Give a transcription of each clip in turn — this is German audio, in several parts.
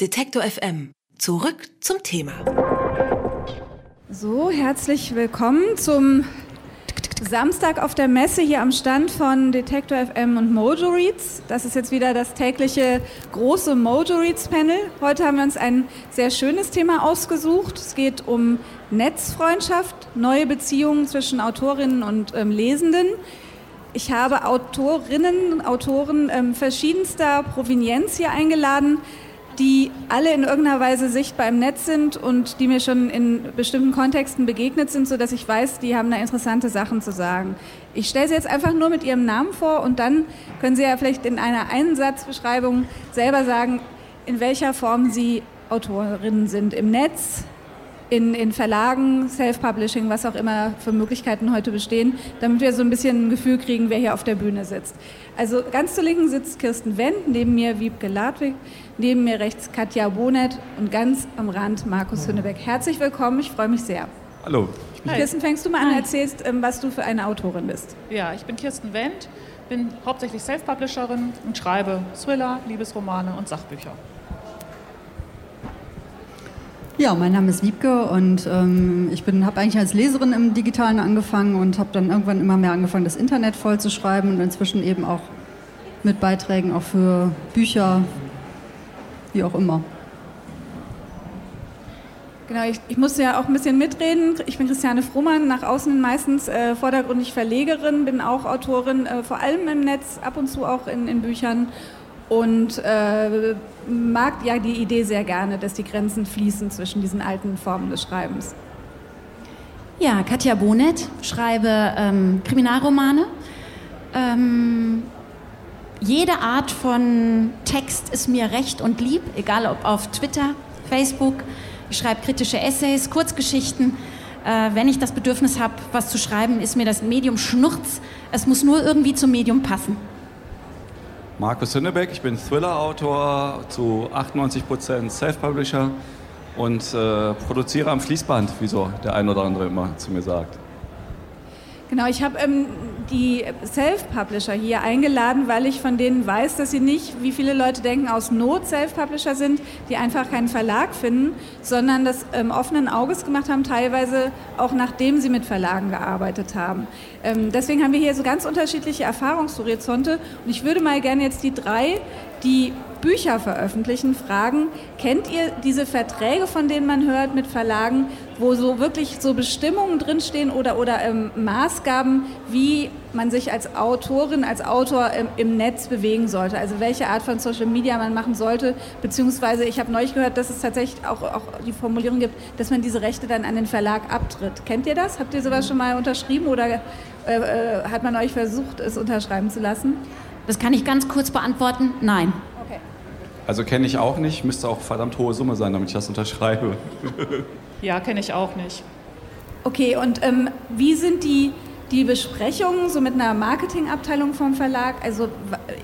Detektor FM. Zurück zum Thema. So, herzlich willkommen zum Samstag auf der Messe hier am Stand von Detektor FM und Mojo Reads. Das ist jetzt wieder das tägliche große Mojo Reads Panel. Heute haben wir uns ein sehr schönes Thema ausgesucht. Es geht um Netzfreundschaft, neue Beziehungen zwischen Autorinnen und ähm, Lesenden. Ich habe Autorinnen und Autoren ähm, verschiedenster Provenienz hier eingeladen die alle in irgendeiner Weise sichtbar im Netz sind und die mir schon in bestimmten Kontexten begegnet sind, sodass ich weiß, die haben da interessante Sachen zu sagen. Ich stelle sie jetzt einfach nur mit ihrem Namen vor und dann können Sie ja vielleicht in einer Einsatzbeschreibung selber sagen, in welcher Form Sie Autorinnen sind im Netz, in, in Verlagen, Self-Publishing, was auch immer für Möglichkeiten heute bestehen, damit wir so ein bisschen ein Gefühl kriegen, wer hier auf der Bühne sitzt. Also ganz zur Linken sitzt Kirsten Wendt, neben mir Wiebke Ladwig, neben mir rechts Katja Bonet und ganz am Rand Markus Hünnebeck. Herzlich willkommen, ich freue mich sehr. Hallo. Kirsten, fängst du mal an, erzählst, ähm, was du für eine Autorin bist. Ja, ich bin Kirsten Wendt, bin hauptsächlich Self-Publisherin und schreibe Thriller, Liebesromane und Sachbücher. Ja, mein Name ist Wiebke und ähm, ich habe eigentlich als Leserin im Digitalen angefangen und habe dann irgendwann immer mehr angefangen, das Internet voll zu schreiben und inzwischen eben auch mit Beiträgen auch für Bücher, wie auch immer. Genau, ich, ich musste ja auch ein bisschen mitreden. Ich bin Christiane Frohmann, nach außen meistens äh, vordergründig Verlegerin, bin auch Autorin, äh, vor allem im Netz, ab und zu auch in, in Büchern und äh, mag ja die Idee sehr gerne, dass die Grenzen fließen zwischen diesen alten Formen des Schreibens. Ja, Katja Bonet, schreibe ähm, Kriminalromane. Ähm, jede Art von Text ist mir recht und lieb, egal ob auf Twitter, Facebook. Ich schreibe kritische Essays, Kurzgeschichten. Äh, wenn ich das Bedürfnis habe, was zu schreiben, ist mir das Medium Schnurz. Es muss nur irgendwie zum Medium passen. Markus Hünnebeck, ich bin Thriller-Autor, zu 98% Self-Publisher und äh, produziere am Fließband, wie so der ein oder andere immer zu mir sagt. Genau, ich habe ähm, die Self-Publisher hier eingeladen, weil ich von denen weiß, dass sie nicht, wie viele Leute denken, aus Not Self-Publisher sind, die einfach keinen Verlag finden, sondern das ähm, offenen Auges gemacht haben, teilweise auch nachdem sie mit Verlagen gearbeitet haben. Ähm, deswegen haben wir hier so ganz unterschiedliche Erfahrungshorizonte und ich würde mal gerne jetzt die drei, die Bücher veröffentlichen, fragen, kennt ihr diese Verträge, von denen man hört mit Verlagen, wo so wirklich so Bestimmungen drinstehen oder, oder ähm, Maßgaben, wie man sich als Autorin, als Autor im, im, Netz bewegen sollte? Also welche Art von Social Media man machen sollte, beziehungsweise ich habe neulich gehört, dass es tatsächlich auch, auch die Formulierung gibt, dass man diese Rechte dann an den Verlag abtritt. Kennt ihr das? Habt ihr sowas schon mal unterschrieben oder äh, äh, hat man euch versucht, es unterschreiben zu lassen? Das kann ich ganz kurz beantworten. Nein. Also kenne ich auch nicht, müsste auch verdammt hohe Summe sein, damit ich das unterschreibe. ja, kenne ich auch nicht. Okay, und ähm, wie sind die, die Besprechungen so mit einer Marketingabteilung vom Verlag? Also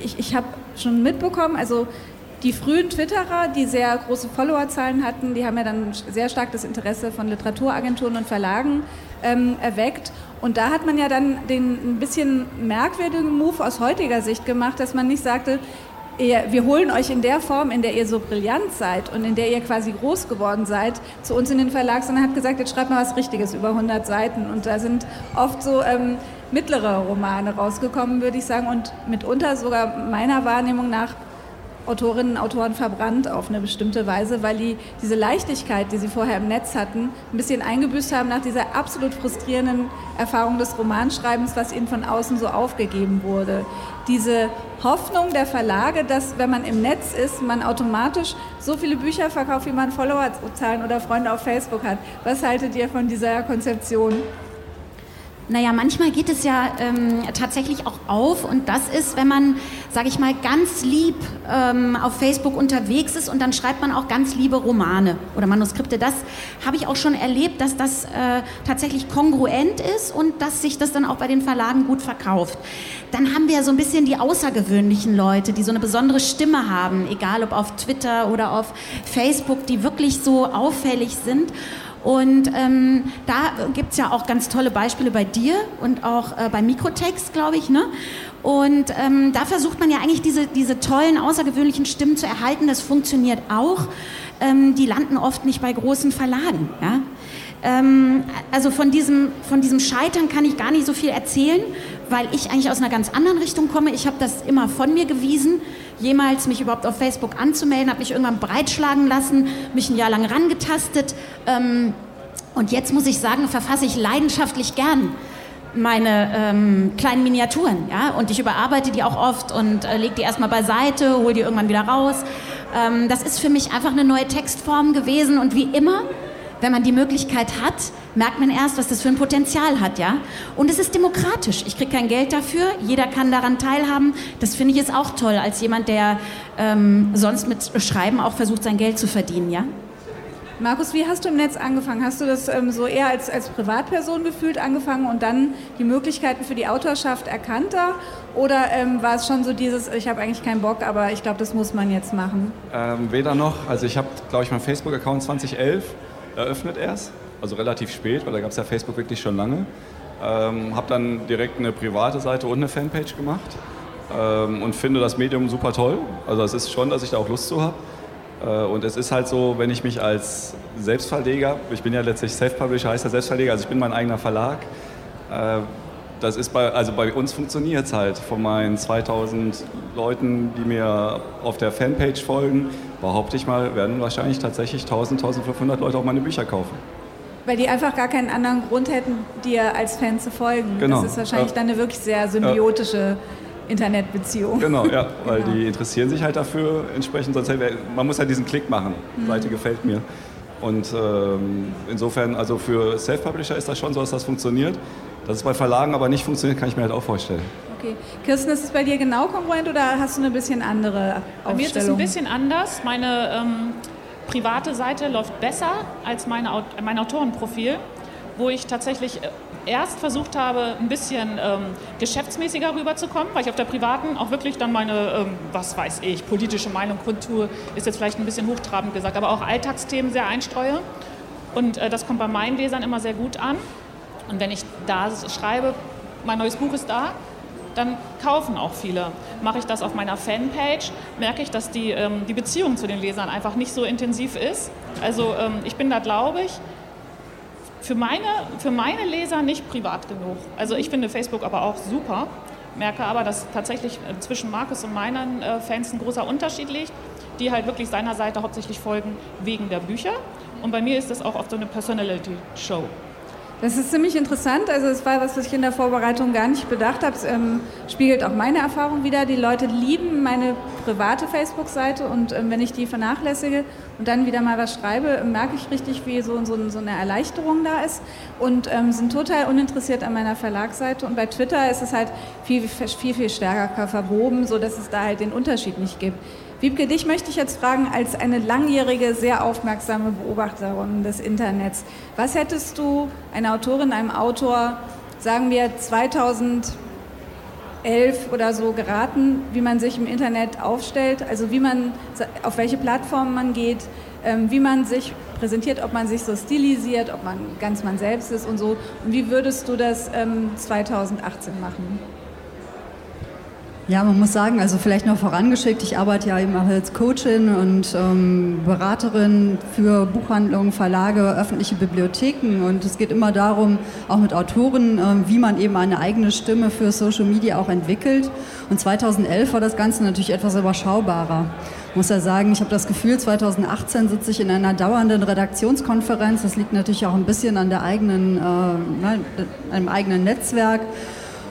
ich, ich habe schon mitbekommen, also die frühen Twitterer, die sehr große Followerzahlen hatten, die haben ja dann sehr stark das Interesse von Literaturagenturen und Verlagen ähm, erweckt. Und da hat man ja dann den ein bisschen merkwürdigen Move aus heutiger Sicht gemacht, dass man nicht sagte, ihr, wir holen euch in der Form, in der ihr so brillant seid und in der ihr quasi groß geworden seid, zu uns in den Verlag, sondern hat gesagt, jetzt schreibt mal was Richtiges über 100 Seiten. Und da sind oft so ähm, mittlere Romane rausgekommen, würde ich sagen, und mitunter sogar meiner Wahrnehmung nach Autorinnen und Autoren verbrannt auf eine bestimmte Weise, weil die diese Leichtigkeit, die sie vorher im Netz hatten, ein bisschen eingebüßt haben nach dieser absolut frustrierenden Erfahrung des Romanschreibens, was ihnen von außen so aufgegeben wurde. Diese Hoffnung der Verlage, dass wenn man im Netz ist, man automatisch so viele Bücher verkauft, wie man Followerzahlen oder Freunde auf Facebook hat. Was haltet ihr von dieser Konzeption? Naja, manchmal geht es ja ähm, tatsächlich auch auf und das ist, wenn man, sage ich mal, ganz lieb ähm, auf Facebook unterwegs ist und dann schreibt man auch ganz liebe Romane oder Manuskripte. Das habe ich auch schon erlebt, dass das äh, tatsächlich kongruent ist und dass sich das dann auch bei den Verlagen gut verkauft. Dann haben wir so ein bisschen die außergewöhnlichen Leute, die so eine besondere Stimme haben, egal ob auf Twitter oder auf Facebook, die wirklich so auffällig sind. Und ähm, da gibt es ja auch ganz tolle Beispiele bei dir und auch äh, bei Mikrotext, glaube ich. Ne? Und ähm, da versucht man ja eigentlich diese, diese tollen, außergewöhnlichen Stimmen zu erhalten. Das funktioniert auch. Ähm, die landen oft nicht bei großen Verlagen. Ja? Ähm, also von diesem, von diesem Scheitern kann ich gar nicht so viel erzählen, weil ich eigentlich aus einer ganz anderen Richtung komme. Ich habe das immer von mir gewiesen, jemals mich überhaupt auf Facebook anzumelden, habe mich irgendwann breitschlagen lassen, mich ein Jahr lang rangetastet. Ähm, und jetzt muss ich sagen, verfasse ich leidenschaftlich gern meine ähm, kleinen Miniaturen, ja, und ich überarbeite die auch oft und äh, lege die erstmal beiseite, hole die irgendwann wieder raus. Ähm, das ist für mich einfach eine neue Textform gewesen und wie immer, wenn man die Möglichkeit hat, merkt man erst, was das für ein Potenzial hat, ja. Und es ist demokratisch. Ich kriege kein Geld dafür, jeder kann daran teilhaben. Das finde ich jetzt auch toll, als jemand, der ähm, sonst mit Schreiben auch versucht, sein Geld zu verdienen, ja. Markus, wie hast du im Netz angefangen? Hast du das ähm, so eher als, als Privatperson gefühlt angefangen und dann die Möglichkeiten für die Autorschaft erkannter? Oder ähm, war es schon so dieses, ich habe eigentlich keinen Bock, aber ich glaube, das muss man jetzt machen? Ähm, weder noch. Also ich habe, glaube ich, meinen Facebook-Account 2011 eröffnet erst. Also relativ spät, weil da gab es ja Facebook wirklich schon lange. Ähm, habe dann direkt eine private Seite und eine Fanpage gemacht. Ähm, und finde das Medium super toll. Also es ist schon, dass ich da auch Lust zu habe. Äh, und es ist halt so, wenn ich mich als Selbstverleger, ich bin ja letztlich Self-Publisher, heißt ja Selbstverleger, also ich bin mein eigener Verlag. Äh, das ist bei, also bei uns funktioniert es halt. Von meinen 2000 Leuten, die mir auf der Fanpage folgen, behaupte ich mal, werden wahrscheinlich tatsächlich 1000, 1500 Leute auch meine Bücher kaufen. Weil die einfach gar keinen anderen Grund hätten, dir als Fan zu folgen. Genau. Das ist wahrscheinlich dann eine wirklich sehr symbiotische Internetbeziehung. Genau, ja, weil genau. die interessieren sich halt dafür entsprechend. Sonst man muss halt diesen Klick machen. Mhm. Seite gefällt mir. Und ähm, insofern, also für Self-Publisher ist das schon so, dass das funktioniert. Dass es bei Verlagen aber nicht funktioniert, kann ich mir halt auch vorstellen. Okay. Kirsten, ist es bei dir genau kongruent oder hast du eine bisschen andere Aufstellung? Bei mir ist es ein bisschen anders. Meine ähm, private Seite läuft besser als meine, mein Autorenprofil, wo ich tatsächlich äh, erst versucht habe, ein bisschen ähm, geschäftsmäßiger rüberzukommen, weil ich auf der privaten auch wirklich dann meine, ähm, was weiß ich, politische Meinung kundtue, ist jetzt vielleicht ein bisschen hochtrabend gesagt, aber auch Alltagsthemen sehr einstreue. Und äh, das kommt bei meinen Lesern immer sehr gut an. Und wenn ich da schreibe, mein neues Buch ist da, dann kaufen auch viele. Mache ich das auf meiner Fanpage, merke ich, dass die, ähm, die Beziehung zu den Lesern einfach nicht so intensiv ist. Also ähm, ich bin da, glaube ich, für meine, für meine Leser nicht privat genug. Also ich finde Facebook aber auch super, merke aber, dass tatsächlich äh, zwischen Markus und meinen äh, Fans ein großer Unterschied liegt, die halt wirklich seiner Seite hauptsächlich folgen wegen der Bücher. Und bei mir ist das auch oft so eine Personality-Show. Das ist ziemlich interessant. Also es war was, was ich in der Vorbereitung gar nicht bedacht habe. Es ähm, spiegelt auch meine Erfahrung wieder. Die Leute lieben meine private Facebook-Seite und ähm, wenn ich die vernachlässige und dann wieder mal was schreibe, merke ich richtig, wie so, so, so eine Erleichterung da ist und ähm, sind total uninteressiert an meiner Verlagsseite. Und bei Twitter ist es halt viel, viel, viel stärker verwoben, sodass es da halt den Unterschied nicht gibt. Wiebke, dich möchte ich jetzt fragen, als eine langjährige, sehr aufmerksame Beobachterin des Internets. Was hättest du einer Autorin, einem Autor, sagen wir 2011 oder so geraten, wie man sich im Internet aufstellt, also wie man, auf welche Plattformen man geht, ähm, wie man sich präsentiert, ob man sich so stilisiert, ob man ganz man selbst ist und so. Und wie würdest du das 2018 ähm, machen? Ja, man muss sagen, also vielleicht noch vorangeschickt, ich arbeite ja eben auch als Coachin und ähm, Beraterin für Buchhandlungen, Verlage, öffentliche Bibliotheken und es geht immer darum, auch mit Autoren, ähm, wie man eben eine eigene Stimme für Social Media auch entwickelt. Und 2011 war das Ganze natürlich etwas überschaubarer. Muss ja sagen, ich habe das Gefühl, 2018 sitze ich in einer dauernden Redaktionskonferenz. Das liegt natürlich auch ein bisschen an der eigenen, äh, ne, einem eigenen Netzwerk.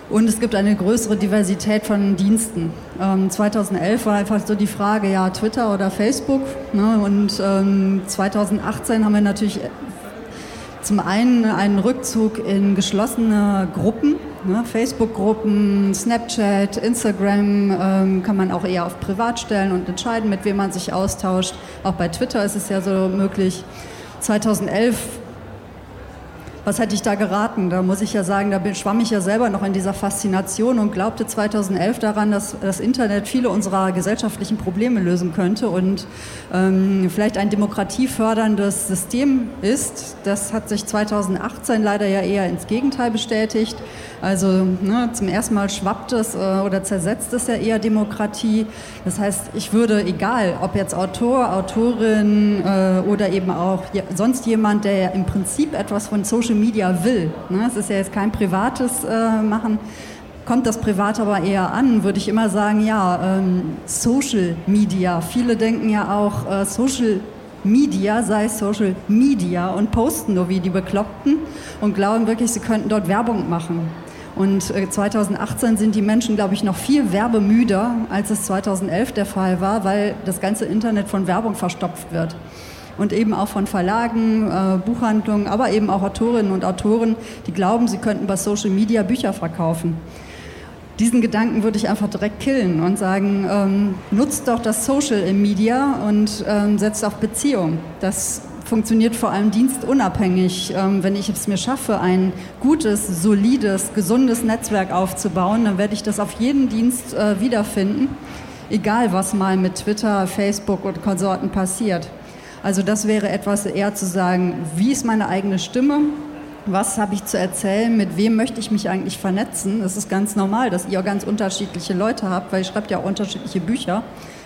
Und es gibt eine größere Diversität von Diensten. Ähm, 2011 war einfach so die Frage, ja, Twitter oder Facebook. Ne? Und ähm, 2018 haben wir natürlich zum einen einen Rückzug in geschlossene Gruppen, ne? Facebook-Gruppen, Snapchat, Instagram ähm, kann man auch eher auf Privat stellen und entscheiden, mit wem man sich austauscht. Auch bei Twitter ist es ja so möglich. 2011 was hätte ich da geraten? Da muss ich ja sagen, da schwamm ich ja selber noch in dieser Faszination und glaubte 2011 daran, dass das Internet viele unserer gesellschaftlichen Probleme lösen könnte und ähm, vielleicht ein demokratieförderndes System ist. Das hat sich 2018 leider ja eher ins Gegenteil bestätigt. Also ne, zum ersten Mal schwappt es äh, oder zersetzt es ja eher Demokratie. Das heißt, ich würde, egal ob jetzt Autor, Autorin äh, oder eben auch sonst jemand, der im Prinzip etwas von Social Media will, ne, es ist ja jetzt kein privates äh, Machen, kommt das privat aber eher an, würde ich immer sagen, ja, ähm, Social Media. Viele denken ja auch, äh, Social Media sei Social Media und posten nur wie die Bekloppten und glauben wirklich, sie könnten dort Werbung machen. Und 2018 äh, sind die Menschen, glaube ich, noch viel werbemüder, als es 2011 der Fall war, weil das ganze Internet von Werbung verstopft wird. Und eben auch von Verlagen, äh, Buchhandlungen, aber eben auch Autorinnen und Autoren, die glauben, sie könnten bei Social Media Bücher verkaufen. Diesen Gedanken würde ich einfach direkt killen und sagen, ähm, nutzt doch das Social Media und ähm, setzt auf Beziehung. Das funktioniert vor allem dienstunabhängig. Ähm, wenn ich es mir schaffe, ein gutes, solides, gesundes Netzwerk aufzubauen, dann werde ich das auf jeden Dienst äh, wiederfinden, egal was mal mit Twitter, Facebook und Konsorten passiert. Also das wäre etwas eher zu sagen, wie ist meine eigene Stimme? Was habe ich zu erzählen? Mit wem möchte ich mich eigentlich vernetzen? Es ist ganz normal, dass ihr ganz unterschiedliche Leute habt, weil ihr schreibt ja auch unterschiedliche Bücher.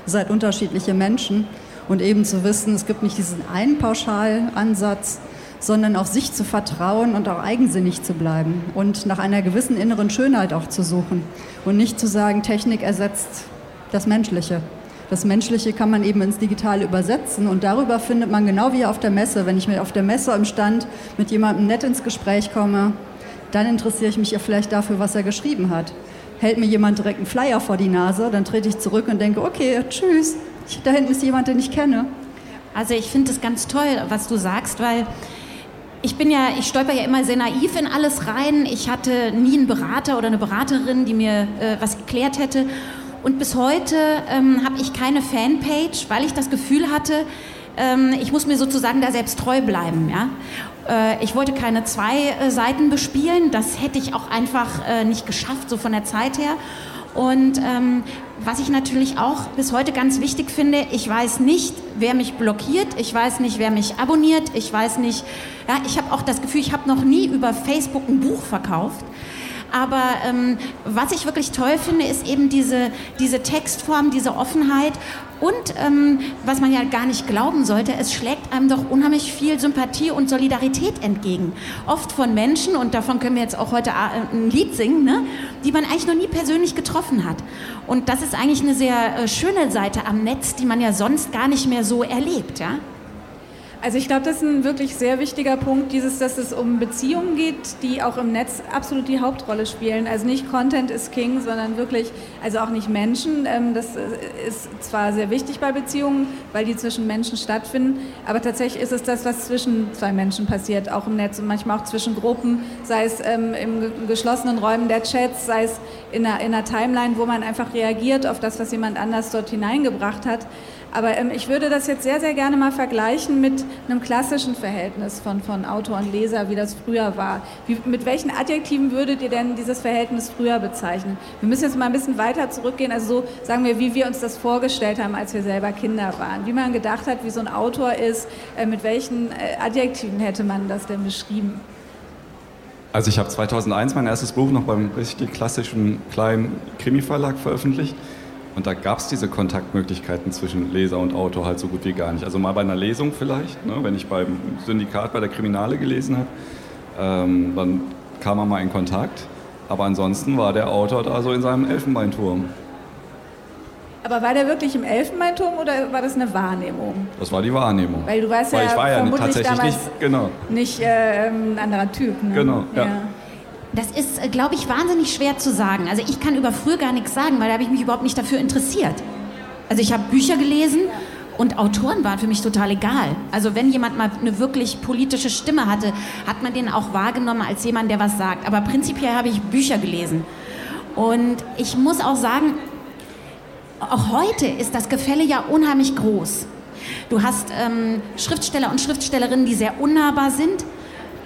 Seid unterschiedliche Menschen und eben zu wissen, es gibt nicht diesen einen Pauschalansatz, sondern auf sich zu vertrauen und auch eigensinnig zu bleiben und nach einer gewissen inneren Schönheit auch zu suchen und nicht zu sagen, Technik ersetzt das Menschliche. Das Menschliche kann man eben ins Digitale übersetzen und darüber findet man genau wie auf der Messe. Wenn ich mir auf der Messe im Stand mit jemandem nett ins Gespräch komme, dann interessiere ich mich ja vielleicht dafür, was er geschrieben hat. Hält mir jemand direkt einen Flyer vor die Nase, dann trete ich zurück und denke, okay, tschüss, da hinten ist jemand, den ich kenne. Also ich finde es ganz toll, was du sagst, weil ich bin ja, ich stolper ja immer sehr naiv in alles rein. Ich hatte nie einen Berater oder eine Beraterin, die mir äh, was erklärt hätte. Und bis heute ähm, habe ich keine Fanpage, weil ich das Gefühl hatte, ähm, ich muss mir sozusagen da selbst treu bleiben. Ja? Äh, ich wollte keine zwei äh, Seiten bespielen, das hätte ich auch einfach äh, nicht geschafft, so von der Zeit her. Und ähm, was ich natürlich auch bis heute ganz wichtig finde, ich weiß nicht, wer mich blockiert, ich weiß nicht, wer mich abonniert, ich weiß nicht, ja, ich habe auch das Gefühl, ich habe noch nie über Facebook ein Buch verkauft. Aber ähm, was ich wirklich toll finde, ist eben diese, diese Textform, diese Offenheit und ähm, was man ja gar nicht glauben sollte, es schlägt einem doch unheimlich viel Sympathie und Solidarität entgegen. Oft von Menschen, und davon können wir jetzt auch heute äh, ein Lied singen, ne, die man eigentlich noch nie persönlich getroffen hat. Und das ist eigentlich eine sehr äh, schöne Seite am Netz, die man ja sonst gar nicht mehr so erlebt. Ja? Also ich glaube, das ist ein wirklich sehr wichtiger Punkt, dieses, dass es um Beziehungen geht, die auch im Netz absolut die Hauptrolle spielen. Also nicht Content ist King, sondern wirklich, also auch nicht Menschen. Ähm, das ist zwar sehr wichtig bei Beziehungen, weil die zwischen Menschen stattfinden, aber tatsächlich ist es das, was zwischen zwei Menschen passiert, auch im Netz und manchmal auch zwischen Gruppen, sei es ähm, im geschlossenen Räumen der Chats, sei es in einer, in einer Timeline, wo man einfach reagiert auf das, was jemand anders dort hineingebracht hat. Aber ähm, ich würde das jetzt sehr, sehr gerne mal vergleichen mit einem klassischen Verhältnis von, von Autor und Leser, wie das früher war. Wie, mit welchen Adjektiven würdet ihr denn dieses Verhältnis früher bezeichnen? Wir müssen jetzt mal ein bisschen weiter zurückgehen, also so sagen wir, wie wir uns das vorgestellt haben, als wir selber Kinder waren. Wie man gedacht hat, wie so ein Autor ist, äh, mit welchen äh, Adjektiven hätte man das denn beschrieben? Also ich habe 2001 mein erstes Buch noch beim richtig klassischen kleinen Krimi-Verlag veröffentlicht. Und da gab es diese Kontaktmöglichkeiten zwischen Leser und Autor halt so gut wie gar nicht. Also mal bei einer Lesung vielleicht, ne, wenn ich beim Syndikat bei der Kriminale gelesen habe, ähm, dann kam man mal in Kontakt. Aber ansonsten war der Autor da so in seinem Elfenbeinturm. Aber war der wirklich im Elfenbeinturm oder war das eine Wahrnehmung? Das war die Wahrnehmung. Weil du warst Weil ja, ich war ja vermutlich tatsächlich damals nicht, genau. nicht äh, ein anderer Typ. Ne? Genau, ja. ja. Das ist, äh, glaube ich, wahnsinnig schwer zu sagen. Also ich kann über früher gar nichts sagen, weil da habe ich mich überhaupt nicht dafür interessiert. Also ich habe Bücher gelesen und Autoren waren für mich total egal. Also wenn jemand mal eine wirklich politische Stimme hatte, hat man den auch wahrgenommen als jemand, der was sagt. Aber prinzipiell habe ich Bücher gelesen. Und ich muss auch sagen, auch heute ist das Gefälle ja unheimlich groß. Du hast ähm, Schriftsteller und Schriftstellerinnen, die sehr unnahbar sind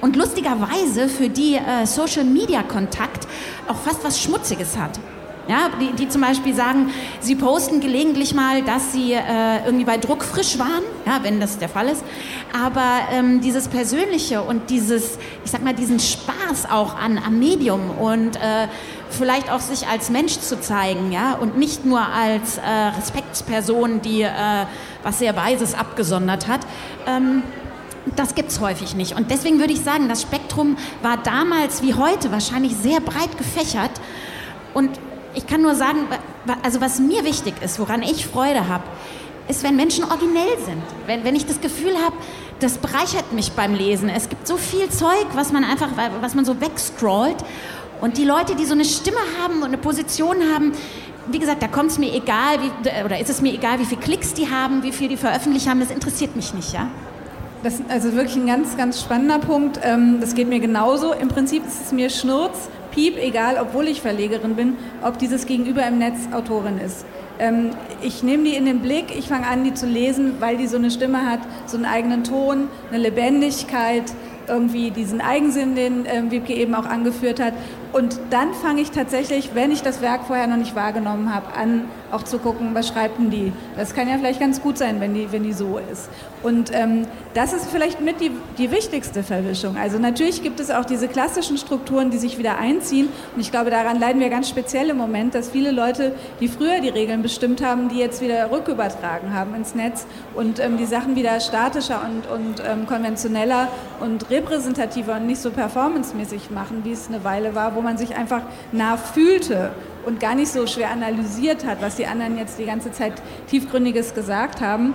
und lustigerweise für die äh, Social-Media-Kontakt auch fast was Schmutziges hat. Ja, die, die zum Beispiel sagen, sie posten gelegentlich mal, dass sie äh, irgendwie bei Druck frisch waren, ja, wenn das der Fall ist. Aber ähm, dieses Persönliche und dieses, ich sag mal, diesen Spaß auch an, am Medium und äh, vielleicht auch sich als Mensch zu zeigen, ja, und nicht nur als äh, Respektsperson, die äh, was sehr Weises abgesondert hat. Ähm, das gibt es häufig nicht. Und deswegen würde ich sagen, das Spektrum war damals wie heute wahrscheinlich sehr breit gefächert. Und ich kann nur sagen, also was mir wichtig ist, woran ich Freude habe, ist, wenn Menschen originell sind. Wenn, wenn ich das Gefühl habe, das bereichert mich beim Lesen. Es gibt so viel Zeug, was man einfach, was man so wegscrollt. Und die Leute, die so eine Stimme haben und eine Position haben, wie gesagt, da kommt es mir egal, wie, oder ist es mir egal, wie viele Klicks die haben, wie viel die veröffentlicht haben, das interessiert mich nicht, ja. Das ist also wirklich ein ganz, ganz spannender Punkt. Ähm, das geht mir genauso. Im Prinzip ist es mir Schnurz, Piep, egal, obwohl ich Verlegerin bin, ob dieses Gegenüber im Netz Autorin ist. Ähm, ich nehme die in den Blick, ich fange an, die zu lesen, weil die so eine Stimme hat, so einen eigenen Ton, eine Lebendigkeit, irgendwie diesen Eigensinn, den äh, Wiebke eben auch angeführt hat. Und dann fange ich tatsächlich, wenn ich das Werk vorher noch nicht wahrgenommen habe, an, auch zu gucken, was schreibt denn die? Das kann ja vielleicht ganz gut sein, wenn die, wenn die so ist. Und ähm, das ist vielleicht mit die, die wichtigste Verwischung. Also natürlich gibt es auch diese klassischen Strukturen, die sich wieder einziehen. Und ich glaube, daran leiden wir ganz speziell im Moment, dass viele Leute, die früher die Regeln bestimmt haben, die jetzt wieder rückübertragen haben ins Netz und ähm, die Sachen wieder statischer und, und ähm, konventioneller und repräsentativer und nicht so performancemäßig machen, wie es eine Weile war, wo man sich einfach nah fühlte und gar nicht so schwer analysiert hat, was die anderen jetzt die ganze Zeit tiefgründiges gesagt haben.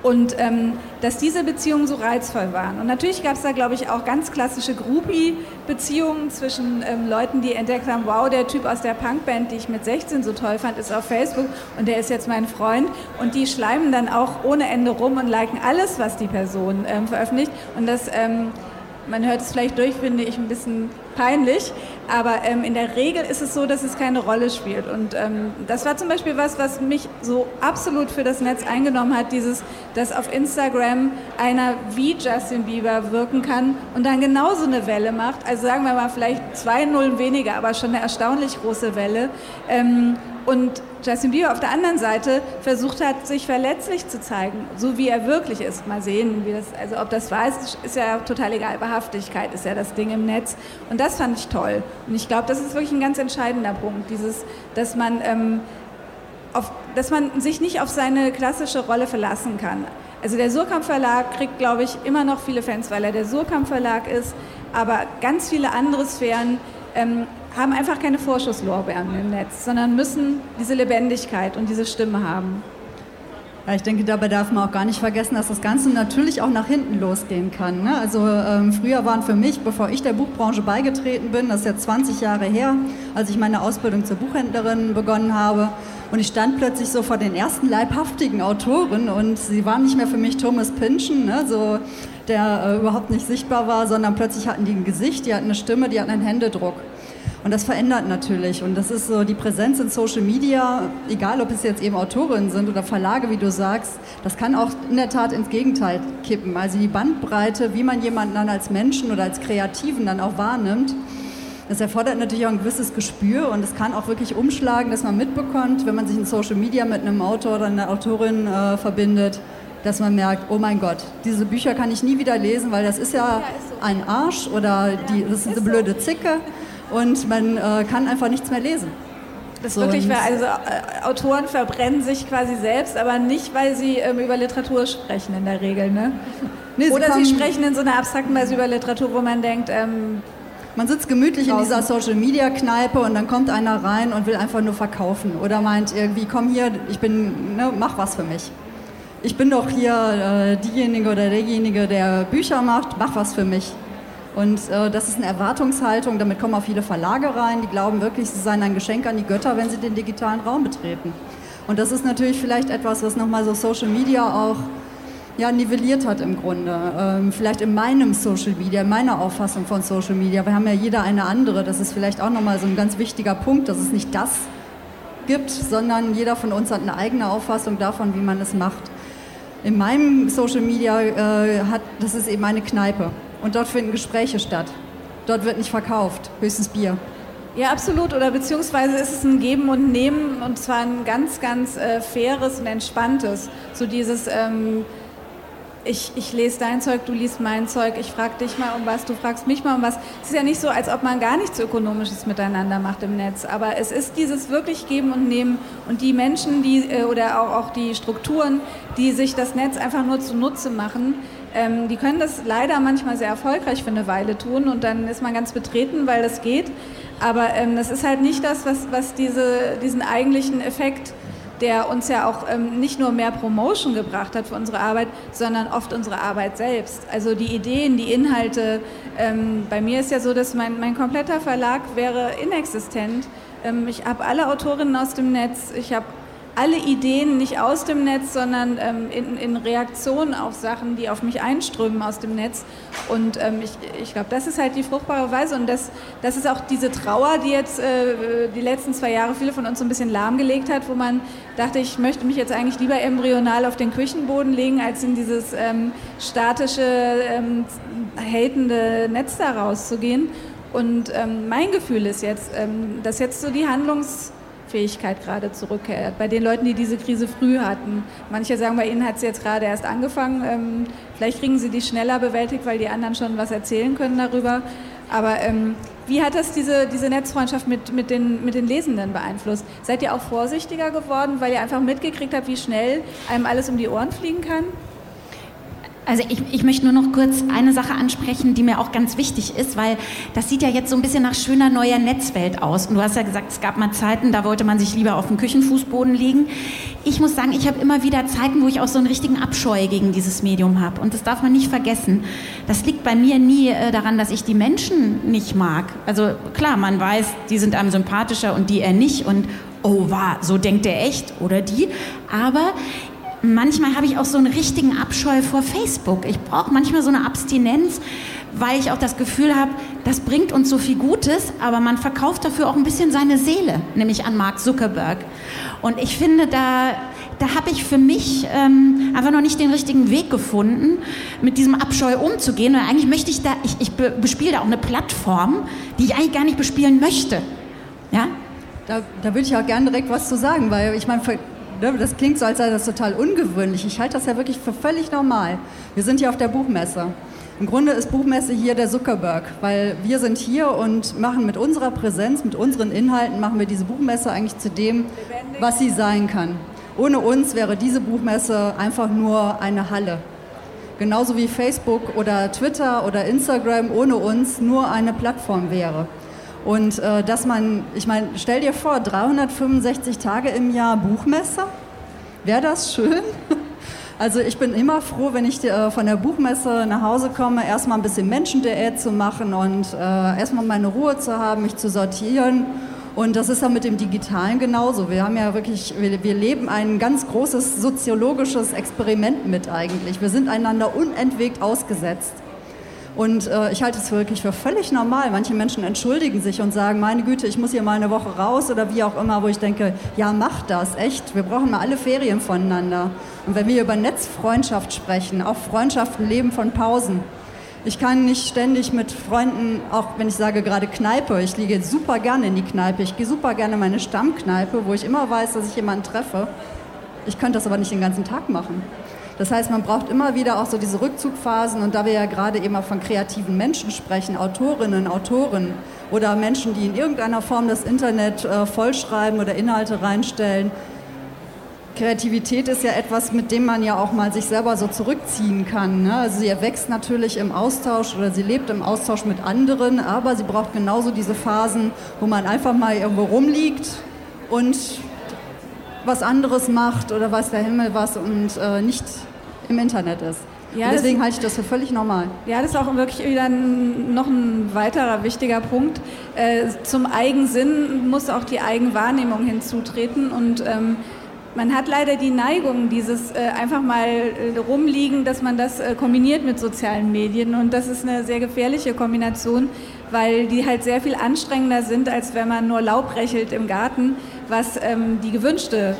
Und ähm, dass diese Beziehungen so reizvoll waren. Und natürlich gab es da, glaube ich, auch ganz klassische Groupie-Beziehungen zwischen ähm, Leuten, die entdeckt haben, wow, der Typ aus der Punkband, die ich mit 16 so toll fand, ist auf Facebook und der ist jetzt mein Freund. Und die schleimen dann auch ohne Ende rum und liken alles, was die Person ähm, veröffentlicht. Und das ähm, man hört es vielleicht durch, finde ich ein bisschen peinlich, aber ähm, in der Regel ist es so, dass es keine Rolle spielt. Und ähm, das war zum Beispiel was, was mich so absolut für das Netz eingenommen hat, dieses, dass auf Instagram einer wie Justin Bieber wirken kann und dann genauso eine Welle macht. Also sagen wir mal vielleicht zwei Nullen weniger, aber schon eine erstaunlich große Welle. Ähm, und Justin Bieber auf der anderen Seite versucht hat, sich verletzlich zu zeigen, so wie er wirklich ist. Mal sehen, wie das, also ob das war, ist, ist ja total egal. Wahrhaftigkeit ist ja das Ding im Netz. Und das fand ich toll. Und ich glaube, das ist wirklich ein ganz entscheidender Punkt, dieses, dass man, ähm, auf, dass man sich nicht auf seine klassische Rolle verlassen kann. Also der Surkamp Verlag kriegt, glaube ich, immer noch viele Fans, weil er der Surkamp Verlag ist, aber ganz viele andere Sphären ähm, haben einfach keine Vorschusslorbeeren im Netz, sondern müssen diese Lebendigkeit und diese Stimme haben. Ja, ich denke, dabei darf man auch gar nicht vergessen, dass das Ganze natürlich auch nach hinten losgehen kann. Ne? Also ähm, früher waren für mich, bevor ich der Buchbranche beigetreten bin, das ist jetzt 20 Jahre her, als ich meine Ausbildung zur Buchhändlerin begonnen habe, und ich stand plötzlich so vor den ersten leibhaftigen Autoren und sie waren nicht mehr für mich Thomas Pynchon, ne, so, der äh, überhaupt nicht sichtbar war, sondern plötzlich hatten die ein Gesicht, die hatten eine Stimme, die hatten einen Händedruck. Und das verändert natürlich. Und das ist so die Präsenz in Social Media, egal ob es jetzt eben Autorinnen sind oder Verlage, wie du sagst, das kann auch in der Tat ins Gegenteil kippen. Also die Bandbreite, wie man jemanden dann als Menschen oder als Kreativen dann auch wahrnimmt, das erfordert natürlich auch ein gewisses Gespür und es kann auch wirklich umschlagen, dass man mitbekommt, wenn man sich in Social Media mit einem Autor oder einer Autorin äh, verbindet, dass man merkt, oh mein Gott, diese Bücher kann ich nie wieder lesen, weil das ist ja ein Arsch oder die, das ist eine blöde Zicke und man äh, kann einfach nichts mehr lesen. Das so wirklich, weil also äh, Autoren verbrennen sich quasi selbst, aber nicht, weil sie ähm, über Literatur sprechen in der Regel, ne? Nee, Oder sie, sie, sprechen in so einer abstrakten Weise über Literatur, wo man denkt, ähm, man sitzt gemütlich draußen. in dieser Social Media Kneipe und dann kommt einer rein und will einfach nur verkaufen oder meint irgendwie, komm hier, ich bin, ne, mach was für mich. Ich bin doch hier äh, diejenige oder derjenige, der Bücher macht, mach was für mich. Und äh, das ist eine Erwartungshaltung, damit kommen auch viele Verlage rein, die glauben wirklich, sie seien ein Geschenk an die Götter, wenn sie den digitalen Raum betreten. Und das ist natürlich vielleicht etwas, was nochmal so Social Media auch ja, nivelliert hat im Grunde. Ähm, vielleicht in meinem Social Media, in meiner Auffassung von Social Media. Wir haben ja jeder eine andere. Das ist vielleicht auch nochmal so ein ganz wichtiger Punkt, dass es nicht das gibt, sondern jeder von uns hat eine eigene Auffassung davon, wie man es macht. In meinem Social Media äh, hat, das ist eben eine Kneipe. Und dort finden Gespräche statt. Dort wird nicht verkauft, höchstens Bier. Ja, absolut. Oder beziehungsweise ist es ein Geben und Nehmen und zwar ein ganz, ganz äh, faires und entspanntes. So dieses, ähm, ich, ich lese dein Zeug, du liest mein Zeug, ich frage dich mal um was, du fragst mich mal um was. Es ist ja nicht so, als ob man gar nichts Ökonomisches miteinander macht im Netz, aber es ist dieses wirklich Geben und Nehmen und die Menschen, die äh, oder auch, auch die Strukturen, die sich das Netz einfach nur zunutze machen, die können das leider manchmal sehr erfolgreich für eine Weile tun und dann ist man ganz betreten, weil das geht. Aber ähm, das ist halt nicht das, was, was diese, diesen eigentlichen Effekt der uns ja auch ähm, nicht nur mehr Promotion gebracht hat für unsere Arbeit, sondern oft unsere Arbeit selbst. Also die Ideen, die Inhalte. Ähm, bei mir ist ja so, dass mein, mein kompletter Verlag wäre inexistent. Ähm, ich habe alle Autorinnen aus dem Netz, ich habe alle Ideen nicht aus dem Netz, sondern ähm, in, in, Reaktion auf Sachen, die auf mich einströmen aus dem Netz. Und ähm, ich, ich glaube, das ist halt die fruchtbare Weise und das, das ist auch diese Trauer, die jetzt äh, die letzten zwei Jahre viele von uns so ein bisschen lahmgelegt hat, wo man dachte, ich möchte mich jetzt eigentlich lieber embryonal auf den Küchenboden legen, als in dieses ähm, statische, ähm, hatende Netz da rauszugehen. Und ähm, mein Gefühl ist jetzt, ähm, dass jetzt so die Handlungs- Fähigkeit gerade zurückkehrt. Bei den Leuten, die diese Krise früh hatten. Manche sagen, bei ihnen hat sie jetzt gerade erst angefangen. Ähm, vielleicht kriegen sie die schneller bewältigt, weil die anderen schon was erzählen können darüber. Aber ähm, wie hat das diese, diese Netzfreundschaft mit, mit, den, mit den Lesenden beeinflusst? Seid ihr auch vorsichtiger geworden, weil ihr einfach mitgekriegt habt, wie schnell einem alles um die Ohren fliegen kann? Also ich, ich möchte nur noch kurz eine Sache ansprechen, die mir auch ganz wichtig ist, weil das sieht ja jetzt so ein bisschen nach schöner neuer Netzwelt aus. Und du hast ja gesagt, es gab mal Zeiten, da wollte man sich lieber auf dem Küchenfußboden liegen. Ich muss sagen, ich habe immer wieder Zeiten, wo ich auch so einen richtigen Abscheu gegen dieses Medium habe. Und das darf man nicht vergessen. Das liegt bei mir nie äh, daran, dass ich die Menschen nicht mag. Also klar, man weiß, die sind einem sympathischer und die er nicht. Und oh, war, so denkt er echt oder die. Aber manchmal habe ich auch so einen richtigen Abscheu vor Facebook. Ich brauche manchmal so eine Abstinenz, weil ich auch das Gefühl habe, das bringt uns so viel Gutes, aber man verkauft dafür auch ein bisschen seine Seele, nämlich an Mark Zuckerberg. Und ich finde, da, da habe ich für mich ähm, einfach noch nicht den richtigen Weg gefunden, mit diesem Abscheu umzugehen. Und eigentlich möchte ich da, ich, ich bespiele da auch eine Plattform, die ich eigentlich gar nicht bespielen möchte. Ja? Da, da würde ich auch gerne direkt was zu sagen, weil ich meine, Ne, das klingt so, als sei das total ungewöhnlich. Ich halte das ja wirklich für völlig normal. Wir sind hier auf der Buchmesse. Im Grunde ist Buchmesse hier der Zuckerberg, weil wir sind hier und machen mit unserer Präsenz, mit unseren Inhalten, machen wir diese Buchmesse eigentlich zu dem, was sie sein kann. Ohne uns wäre diese Buchmesse einfach nur eine Halle. Genauso wie Facebook oder Twitter oder Instagram ohne uns nur eine Plattform wäre. Und äh, dass man, ich meine, stell dir vor, 365 Tage im Jahr Buchmesse, wäre das schön? Also ich bin immer froh, wenn ich äh, von der Buchmesse nach Hause komme, erstmal ein bisschen Menschendiät zu machen und äh, erstmal meine Ruhe zu haben, mich zu sortieren. Und das ist ja mit dem Digitalen genauso. Wir haben ja wirklich, wir, wir leben ein ganz großes soziologisches Experiment mit eigentlich. Wir sind einander unentwegt ausgesetzt. Und äh, ich halte es wirklich für völlig normal. Manche Menschen entschuldigen sich und sagen, meine Güte, ich muss hier mal eine Woche raus oder wie auch immer, wo ich denke, ja, mach das, echt. Wir brauchen mal alle Ferien voneinander. Und wenn wir über Netzfreundschaft sprechen, auch Freundschaften leben von Pausen. Ich kann nicht ständig mit Freunden, auch wenn ich sage gerade Kneipe, ich liege super gerne in die Kneipe, ich gehe super gerne in meine Stammkneipe, wo ich immer weiß, dass ich jemanden treffe. Ich könnte das aber nicht den ganzen Tag machen. Das heißt, man braucht immer wieder auch so diese Rückzugphasen und da wir ja gerade eben auch von kreativen Menschen sprechen, Autorinnen, Autoren oder Menschen, die in irgendeiner Form das Internet äh, vollschreiben oder Inhalte reinstellen, Kreativität ist ja etwas, mit dem man ja auch mal sich selber so zurückziehen kann. Ne? Also sie erwächst natürlich im Austausch oder sie lebt im Austausch mit anderen, aber sie braucht genauso diese Phasen, wo man einfach mal irgendwo rumliegt und was anderes macht oder weiß der Himmel was und äh, nicht im Internet ist. Ja, deswegen halte ich das für völlig normal. Ja, das ist auch wirklich wieder ein, noch ein weiterer wichtiger Punkt. Äh, zum Eigensinn muss auch die Eigenwahrnehmung hinzutreten und ähm, man hat leider die Neigung, dieses äh, einfach mal äh, rumliegen, dass man das äh, kombiniert mit sozialen Medien und das ist eine sehr gefährliche Kombination, weil die halt sehr viel anstrengender sind, als wenn man nur Laub rächelt im Garten, was ähm, die gewünschte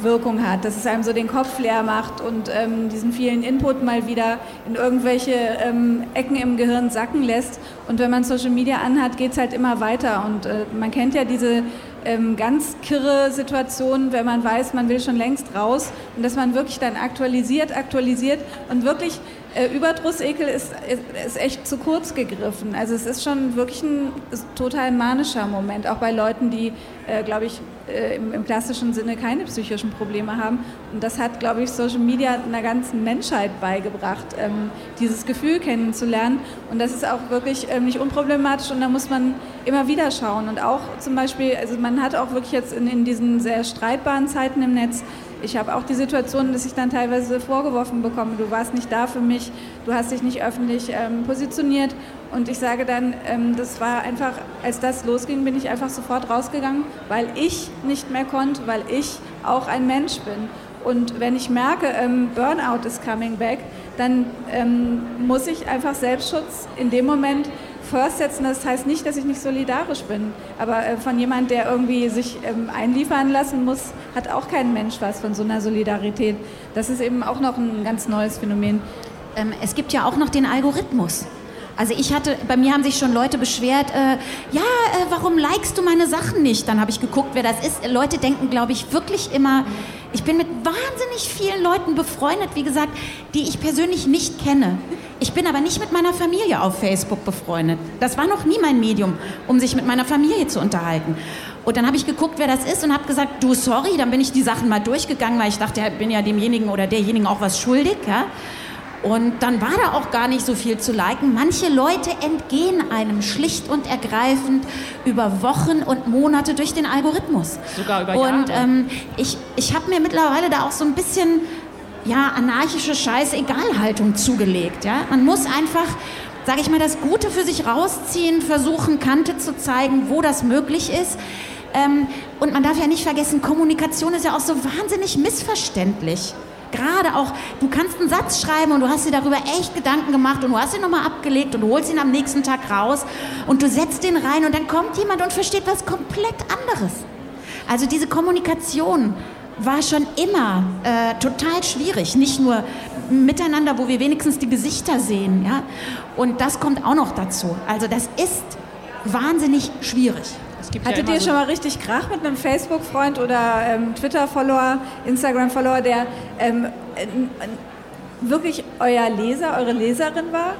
Wirkung hat, dass es einem so den Kopf leer macht und ähm, diesen vielen Input mal wieder in irgendwelche ähm, Ecken im Gehirn sacken lässt. Und wenn man Social Media anhat, geht es halt immer weiter. Und äh, man kennt ja diese ähm, ganz kirre Situation, wenn man weiß, man will schon längst raus und dass man wirklich dann aktualisiert, aktualisiert und wirklich äh, Überdrussekel ist, ist, echt zu kurz gegriffen. Also es ist schon wirklich ein total manischer Moment, auch bei Leuten, die, äh, glaube ich, äh, im, im, klassischen Sinne keine psychischen Probleme haben. Und das hat, glaube ich, Social Media einer ganzen Menschheit beigebracht, ähm, dieses Gefühl kennenzulernen. Und das ist auch wirklich ähm, nicht unproblematisch und da muss man immer wieder schauen. Und auch zum Beispiel, also man hat auch wirklich jetzt in, in diesen sehr streitbaren Zeiten im Netz ich habe auch die Situation, dass ich dann teilweise vorgeworfen bekomme, du warst nicht da für mich, du hast dich nicht öffentlich ähm, positioniert. Und ich sage dann, ähm, das war einfach, als das losging, bin ich einfach sofort rausgegangen, weil ich nicht mehr konnte, weil ich auch ein Mensch bin. Und wenn ich merke, ähm, Burnout is coming back, dann ähm, muss ich einfach Selbstschutz in dem Moment first setzen. Das heißt nicht, dass ich nicht solidarisch bin. Aber äh, von jemand, der irgendwie sich einliefern lassen muss, hat auch kein Mensch was von so einer Solidarität. Das ist eben auch noch ein ganz neues Phänomen. Es gibt ja auch noch den Algorithmus. Also ich hatte, bei mir haben sich schon Leute beschwert, äh, ja, äh, warum likest du meine Sachen nicht? Dann habe ich geguckt, wer das ist. Leute denken, glaube ich, wirklich immer, ich bin mit wahnsinnig vielen Leuten befreundet, wie gesagt, die ich persönlich nicht kenne. Ich bin aber nicht mit meiner Familie auf Facebook befreundet. Das war noch nie mein Medium, um sich mit meiner Familie zu unterhalten. Und dann habe ich geguckt, wer das ist und habe gesagt, du, sorry, dann bin ich die Sachen mal durchgegangen, weil ich dachte, ich bin ja demjenigen oder derjenigen auch was schuldig. Ja? Und dann war da auch gar nicht so viel zu liken. Manche Leute entgehen einem schlicht und ergreifend über Wochen und Monate durch den Algorithmus. Sogar über Jahre. Und ähm, ich, ich habe mir mittlerweile da auch so ein bisschen ja, anarchische Scheißegalhaltung zugelegt. Ja? Man muss einfach, sage ich mal, das Gute für sich rausziehen, versuchen, Kante zu zeigen, wo das möglich ist. Ähm, und man darf ja nicht vergessen, Kommunikation ist ja auch so wahnsinnig missverständlich. Gerade auch, du kannst einen Satz schreiben und du hast dir darüber echt Gedanken gemacht und du hast ihn nochmal abgelegt und du holst ihn am nächsten Tag raus und du setzt den rein und dann kommt jemand und versteht was komplett anderes. Also diese Kommunikation war schon immer äh, total schwierig. Nicht nur miteinander, wo wir wenigstens die Gesichter sehen. Ja? Und das kommt auch noch dazu. Also das ist wahnsinnig schwierig. Hattet ja ihr so schon mal richtig Krach mit einem Facebook-Freund oder ähm, Twitter-Follower, Instagram-Follower, der ähm, äh, wirklich euer Leser, eure Leserin war?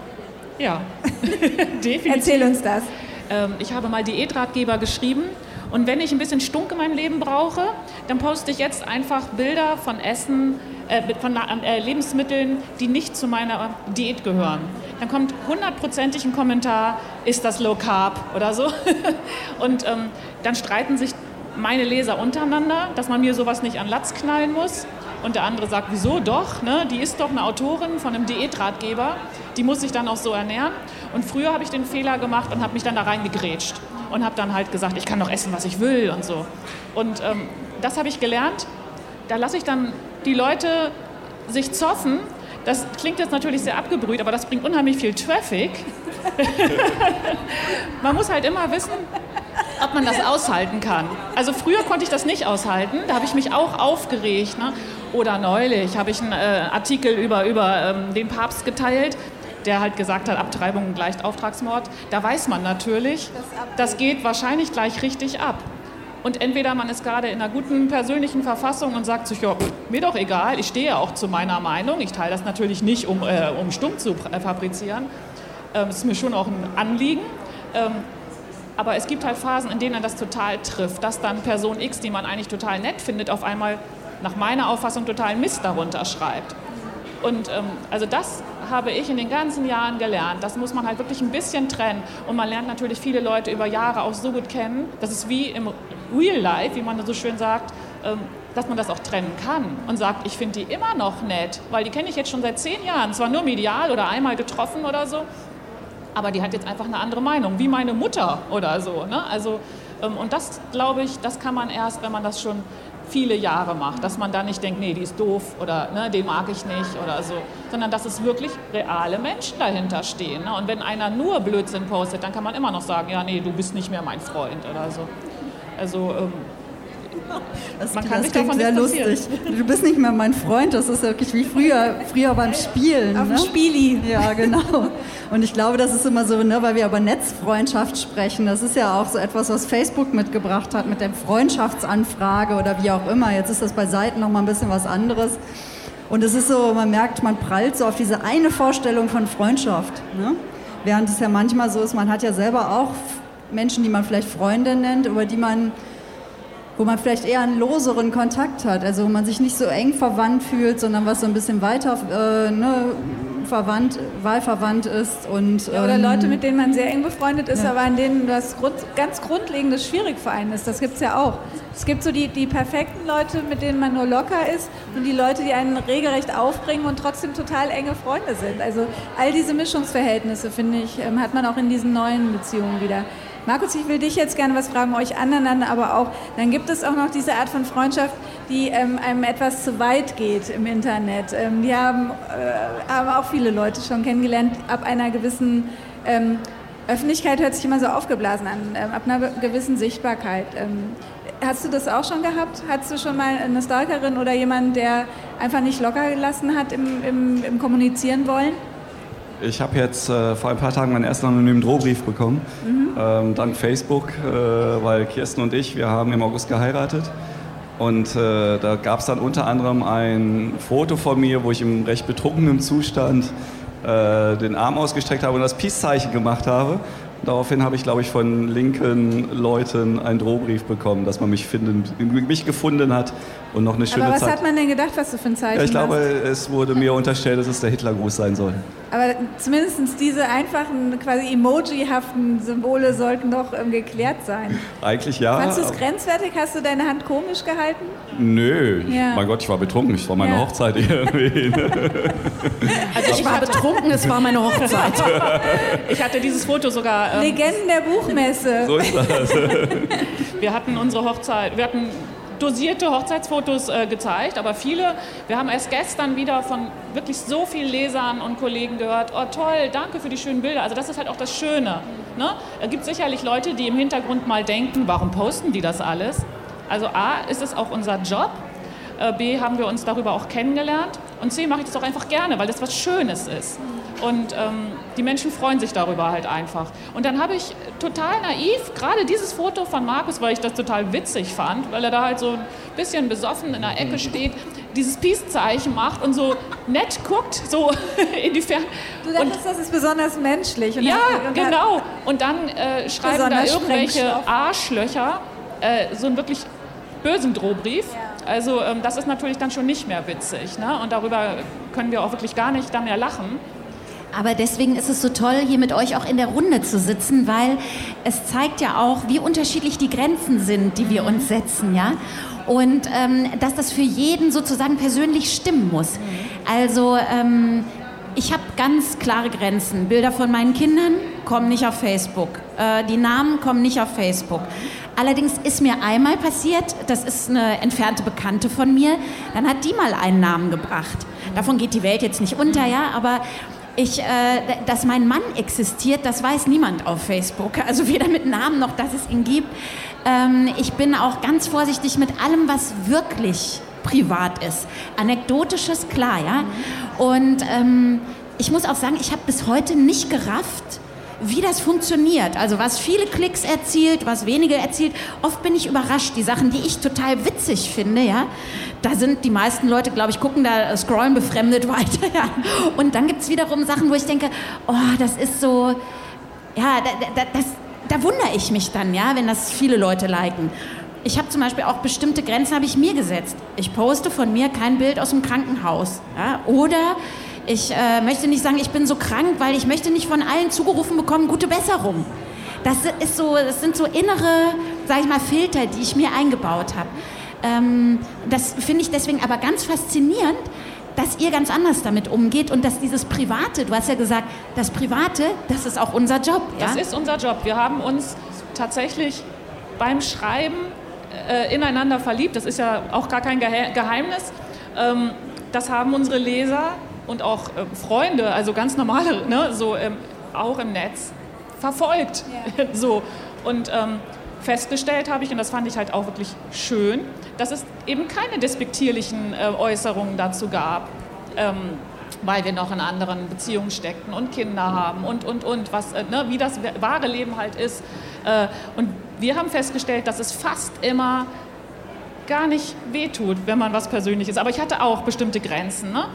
Ja, definitiv. Erzähl uns das. Ähm, ich habe mal Diätratgeber geschrieben und wenn ich ein bisschen Stunk in meinem Leben brauche, dann poste ich jetzt einfach Bilder von Essen, äh, von äh, Lebensmitteln, die nicht zu meiner Diät gehören. Dann kommt hundertprozentig ein Kommentar, ist das Low Carb oder so. Und ähm, dann streiten sich meine Leser untereinander, dass man mir sowas nicht an Latz knallen muss. Und der andere sagt, wieso doch? Ne? Die ist doch eine Autorin von einem Diätratgeber, die muss sich dann auch so ernähren. Und früher habe ich den Fehler gemacht und habe mich dann da reingegrätscht und habe dann halt gesagt, ich kann doch essen, was ich will und so. Und ähm, das habe ich gelernt. Da lasse ich dann die Leute sich zoffen. Das klingt jetzt natürlich sehr abgebrüht, aber das bringt unheimlich viel Traffic. man muss halt immer wissen, ob man das aushalten kann. Also früher konnte ich das nicht aushalten, da habe ich mich auch aufgeregt. Ne? Oder neulich habe ich einen äh, Artikel über, über ähm, den Papst geteilt der halt gesagt hat, Abtreibung gleicht Auftragsmord, da weiß man natürlich, das geht wahrscheinlich gleich richtig ab. Und entweder man ist gerade in einer guten persönlichen Verfassung und sagt sich, ja, pff, mir doch egal, ich stehe auch zu meiner Meinung. Ich teile das natürlich nicht, um, äh, um stumm zu äh, fabrizieren. Ähm, ist mir schon auch ein Anliegen. Ähm, aber es gibt halt Phasen, in denen das total trifft, dass dann Person X, die man eigentlich total nett findet, auf einmal nach meiner Auffassung total Mist darunter schreibt. Und ähm, also das habe ich in den ganzen Jahren gelernt. Das muss man halt wirklich ein bisschen trennen. Und man lernt natürlich viele Leute über Jahre auch so gut kennen. Das ist wie im Real Life, wie man so schön sagt, ähm, dass man das auch trennen kann und sagt, ich finde die immer noch nett, weil die kenne ich jetzt schon seit zehn Jahren. Zwar nur medial oder einmal getroffen oder so, aber die hat jetzt einfach eine andere Meinung, wie meine Mutter oder so. Ne? Also, ähm, und das, glaube ich, das kann man erst, wenn man das schon viele Jahre macht, dass man da nicht denkt, nee, die ist doof oder ne, den mag ich nicht oder so, sondern dass es wirklich reale Menschen dahinter stehen. Ne? Und wenn einer nur Blödsinn postet, dann kann man immer noch sagen, ja, nee, du bist nicht mehr mein Freund oder so. Also ähm, Das, Man kann das klingt davon sehr lustig. Du bist nicht mehr mein Freund, das ist wirklich wie früher, früher beim Spielen. Auf ne? dem Spieli. Ja, genau. Und ich glaube, das ist immer so, ne, weil wir über Netzfreundschaft sprechen. Das ist ja auch so etwas, was Facebook mitgebracht hat mit der Freundschaftsanfrage oder wie auch immer. Jetzt ist das bei Seiten noch mal ein bisschen was anderes. Und es ist so, man merkt, man prallt so auf diese eine Vorstellung von Freundschaft. Ne? Während es ja manchmal so ist, man hat ja selber auch Menschen, die man vielleicht Freunde nennt, über die man wo man vielleicht eher einen loseren Kontakt hat, also wo man sich nicht so eng verwandt fühlt, sondern was so ein bisschen weiter äh, ne, verwandt, wahlverwandt ist und Ja, oder ähm, Leute, mit denen man sehr eng befreundet ist, Ja. aber an denen was Grund, ganz Grundlegendes schwierig für einen ist. Das gibt es ja auch. Es gibt so die, die perfekten Leute, mit denen man nur locker ist und die Leute, die einen regelrecht aufbringen und trotzdem total enge Freunde sind. Also all diese Mischungsverhältnisse, finde ich, ähm, hat man auch in diesen neuen Beziehungen wieder. Markus, ich will dich jetzt gerne was fragen, euch anderen aber auch. Dann gibt es auch noch diese Art von Freundschaft, die ähm, einem etwas zu weit geht im Internet. Ähm, die haben, äh, haben auch viele Leute schon kennengelernt, ab einer gewissen ähm, Öffentlichkeit hört sich immer so aufgeblasen an, ähm, ab einer gewissen Sichtbarkeit. Ähm, hast du das auch schon gehabt? Hattest du schon mal eine Stalkerin oder jemanden, der einfach nicht locker gelassen hat im, im, im Kommunizieren wollen? Ich habe jetzt äh, vor ein paar Tagen meinen ersten anonymen Drohbrief bekommen, ähm, dank Facebook, äh, weil Kirsten und ich, wir haben im August geheiratet. Und äh, da gab es dann unter anderem ein Foto von mir, wo ich im recht betrunkenen Zustand äh, den Arm ausgestreckt habe und das Peace-Zeichen gemacht habe. Daraufhin habe ich, glaube ich, von linken Leuten einen Drohbrief bekommen, dass man mich, finden, mich gefunden hat und noch eine schöne Aber was Zeit. hat man denn gedacht, was du für ein Zeichen ja, ich glaube, hast? es wurde mir unterstellt, dass es der Hitlergruß sein soll. Aber zumindest diese einfachen, quasi emojihaften Symbole sollten doch ähm, geklärt sein. Eigentlich ja. Fandest du es grenzwertig? Hast du deine Hand komisch gehalten? Nö, Ja. mein Gott, ich war betrunken, es war meine Ja. Hochzeit irgendwie. Also ich war betrunken, es war meine Hochzeit. Ich hatte dieses Foto sogar. Ähm, Legenden der Buchmesse. so ist das. Wir hatten unsere Hochzeit, wir hatten dosierte Hochzeitsfotos äh, gezeigt, aber viele, wir haben erst gestern wieder von wirklich so vielen Lesern und Kollegen gehört, oh toll, danke für die schönen Bilder. Also das ist halt auch das Schöne. Ne? Es gibt sicherlich Leute, die im Hintergrund mal denken, warum posten die das alles? Also A, ist es auch unser Job, B, haben wir uns darüber auch kennengelernt und C, mache ich das auch einfach gerne, weil das was Schönes ist. Und ähm, die Menschen freuen sich darüber halt einfach. Und dann habe ich total naiv gerade dieses Foto von Markus, weil ich das total witzig fand, weil er da halt so ein bisschen besoffen in der Ecke steht, dieses Peace-Zeichen macht und so nett guckt, so in die Ferne. Du dachtest, das ist besonders menschlich. Und Ja, und genau. Und dann äh, schreiben da irgendwelche. Arschlöcher äh, so einen wirklich bösen Drohbrief. Also ähm, das ist natürlich dann schon nicht mehr witzig. Ne? Und darüber können wir auch wirklich gar nicht dann mehr lachen. Aber deswegen ist es so toll, hier mit euch auch in der Runde zu sitzen, weil es zeigt ja auch, wie unterschiedlich die Grenzen sind, die wir uns setzen, ja. Und ähm, dass das für jeden sozusagen persönlich stimmen muss. Also ähm, ich habe ganz klare Grenzen. Bilder von meinen Kindern kommen nicht auf Facebook. Äh, die Namen kommen nicht auf Facebook. Allerdings ist mir einmal passiert, das ist eine entfernte Bekannte von mir, dann hat die mal einen Namen gebracht. Davon geht die Welt jetzt nicht unter, ja, aber ich, äh, dass mein Mann existiert, das weiß niemand auf Facebook. Also weder mit Namen noch, dass es ihn gibt. Ähm, ich bin auch ganz vorsichtig mit allem, was wirklich privat ist. Anekdotisches, klar, ja. Und ähm, ich muss auch sagen, ich habe bis heute nicht gerafft, wie das funktioniert. Also was viele Klicks erzielt, was wenige erzielt. Oft bin ich überrascht. Die Sachen, die ich total witzig finde, ja, da sind die meisten Leute, glaube ich, gucken da, äh, scrollen befremdet weiter. Ja. Und dann gibt es wiederum Sachen, wo ich denke, oh, das ist so, ja, da, da, das, da wundere ich mich dann, ja, wenn das viele Leute liken. Ich habe zum Beispiel auch bestimmte Grenzen habe ich mir gesetzt. Ich poste von mir kein Bild aus dem Krankenhaus. Ja? Oder ich äh, möchte nicht sagen, ich bin so krank, weil ich möchte nicht von allen zugerufen bekommen, gute Besserung. Das ist so, das sind so innere, sage ich mal, Filter, die ich mir eingebaut habe. Ähm, das finde ich deswegen aber ganz faszinierend, dass ihr ganz anders damit umgeht und dass dieses Private, du hast ja gesagt, das Private, das ist auch unser Job. Ja? Das ist unser Job. Wir haben uns tatsächlich beim Schreiben äh, ineinander verliebt. Das ist ja auch gar kein Gehe Geheimnis. Ähm, das haben unsere Leser und auch äh, Freunde, also ganz normale, ne, so ähm, auch im Netz, verfolgt. so. Und ähm, festgestellt habe ich, und das fand ich halt auch wirklich schön, dass es eben keine despektierlichen äh, Äußerungen dazu gab. Ähm, weil wir noch in anderen Beziehungen steckten und Kinder haben und, und, und, was, äh, ne, wie das wahre Leben halt ist. Äh, und wir haben festgestellt, dass es fast immer gar nicht wehtut, wenn man was Persönliches. Aber ich hatte auch bestimmte Grenzen. Ne?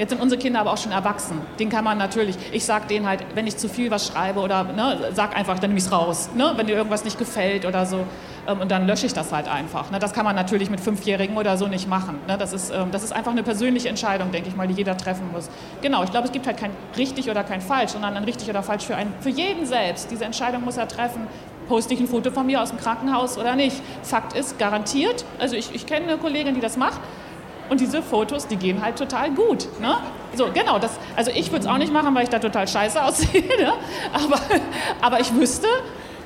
Jetzt sind unsere Kinder aber auch schon erwachsen. Den kann man natürlich, ich sage denen halt, wenn ich zu viel was schreibe oder ne, sag einfach, dann nehme ich es raus. Ne? Wenn dir irgendwas nicht gefällt oder so. Ähm, und dann lösche ich das halt einfach. Ne? Das kann man natürlich mit Fünfjährigen oder so nicht machen. Ne? Das, ist, ähm, das ist einfach eine persönliche Entscheidung, denke ich mal, die jeder treffen muss. Genau, ich glaube, es gibt halt kein richtig oder kein falsch, sondern ein richtig oder falsch für, einen, für jeden selbst. Diese Entscheidung muss er treffen, poste ich ein Foto von mir aus dem Krankenhaus oder nicht. Fakt ist, garantiert, also ich, ich kenne eine Kollegin, die das macht, und diese Fotos, die gehen halt total gut. Ne? So, genau, das, also ich würde es auch nicht machen, weil ich da total scheiße aussehe. Ne? Aber, aber ich wüsste,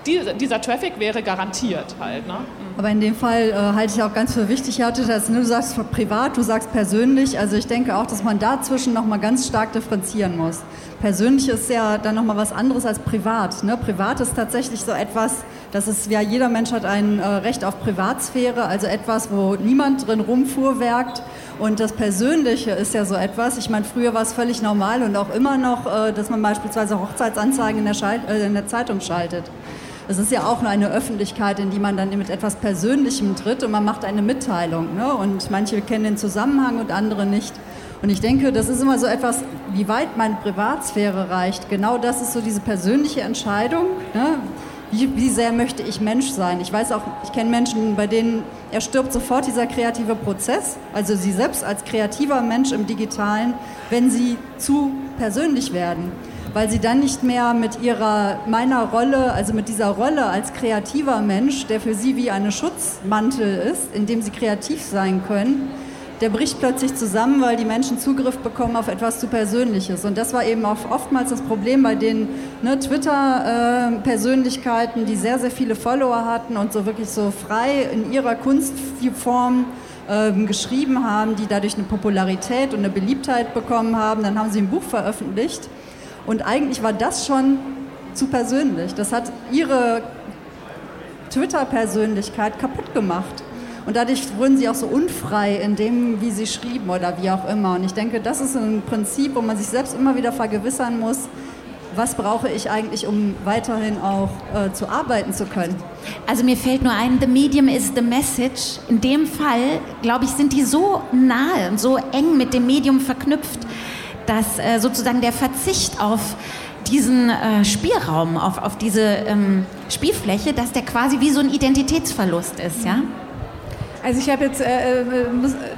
die, dieser Traffic wäre garantiert halt. Ne? Mhm. Aber in dem Fall äh, halte ich auch ganz für wichtig, Hatte, dass ne, du sagst privat, du sagst persönlich. Also ich denke auch, dass man dazwischen nochmal ganz stark differenzieren muss. Persönlich ist ja dann nochmal was anderes als privat. Ne? Privat ist tatsächlich so etwas, das ist ja jeder Mensch hat ein äh, Recht auf Privatsphäre, also etwas, wo niemand drin rumfuhrwerkt. Und das Persönliche ist ja so etwas, ich meine, früher war es völlig normal und auch immer noch, äh, dass man beispielsweise Hochzeitsanzeigen in der, Schalt äh, in der Zeitung schaltet. Es ist ja auch nur eine Öffentlichkeit, in die man dann mit etwas Persönlichem tritt und man macht eine Mitteilung. Ne? Und manche kennen den Zusammenhang und andere nicht. Und ich denke, das ist immer so etwas, wie weit meine Privatsphäre reicht. Genau das ist so diese persönliche Entscheidung. Ne? Wie, wie, sehr möchte ich Mensch sein? Ich weiß auch, ich kenne Menschen, bei denen er stirbt sofort dieser kreative Prozess, also sie selbst als kreativer Mensch im Digitalen, wenn sie zu persönlich werden weil sie dann nicht mehr mit ihrer, meiner Rolle, also mit dieser Rolle als kreativer Mensch, der für sie wie eine Schutzmantel ist, in dem sie kreativ sein können, der bricht plötzlich zusammen, weil die Menschen Zugriff bekommen auf etwas zu Persönliches. Und das war eben auch oftmals das Problem bei den ne, Twitter-Persönlichkeiten, äh, die sehr, sehr viele Follower hatten und so wirklich so frei in ihrer Kunstform äh, geschrieben haben, die dadurch eine Popularität und eine Beliebtheit bekommen haben. Dann haben sie ein Buch veröffentlicht und eigentlich war das schon zu persönlich. Das hat ihre Twitter-Persönlichkeit kaputt gemacht. Und dadurch wurden sie auch so unfrei in dem, wie sie schrieben oder wie auch immer. Und ich denke, das ist ein Prinzip, wo man sich selbst immer wieder vergewissern muss, was brauche ich eigentlich, um weiterhin auch äh, zu arbeiten zu können? Also mir fällt nur ein, the medium is the message. In dem Fall, glaube ich, sind die so nahe und so eng mit dem Medium verknüpft, dass äh, sozusagen der Verzicht auf diesen äh, Spielraum, auf, auf diese ähm, Spielfläche, dass der quasi wie so ein Identitätsverlust ist, ja? Also ich habe jetzt äh, äh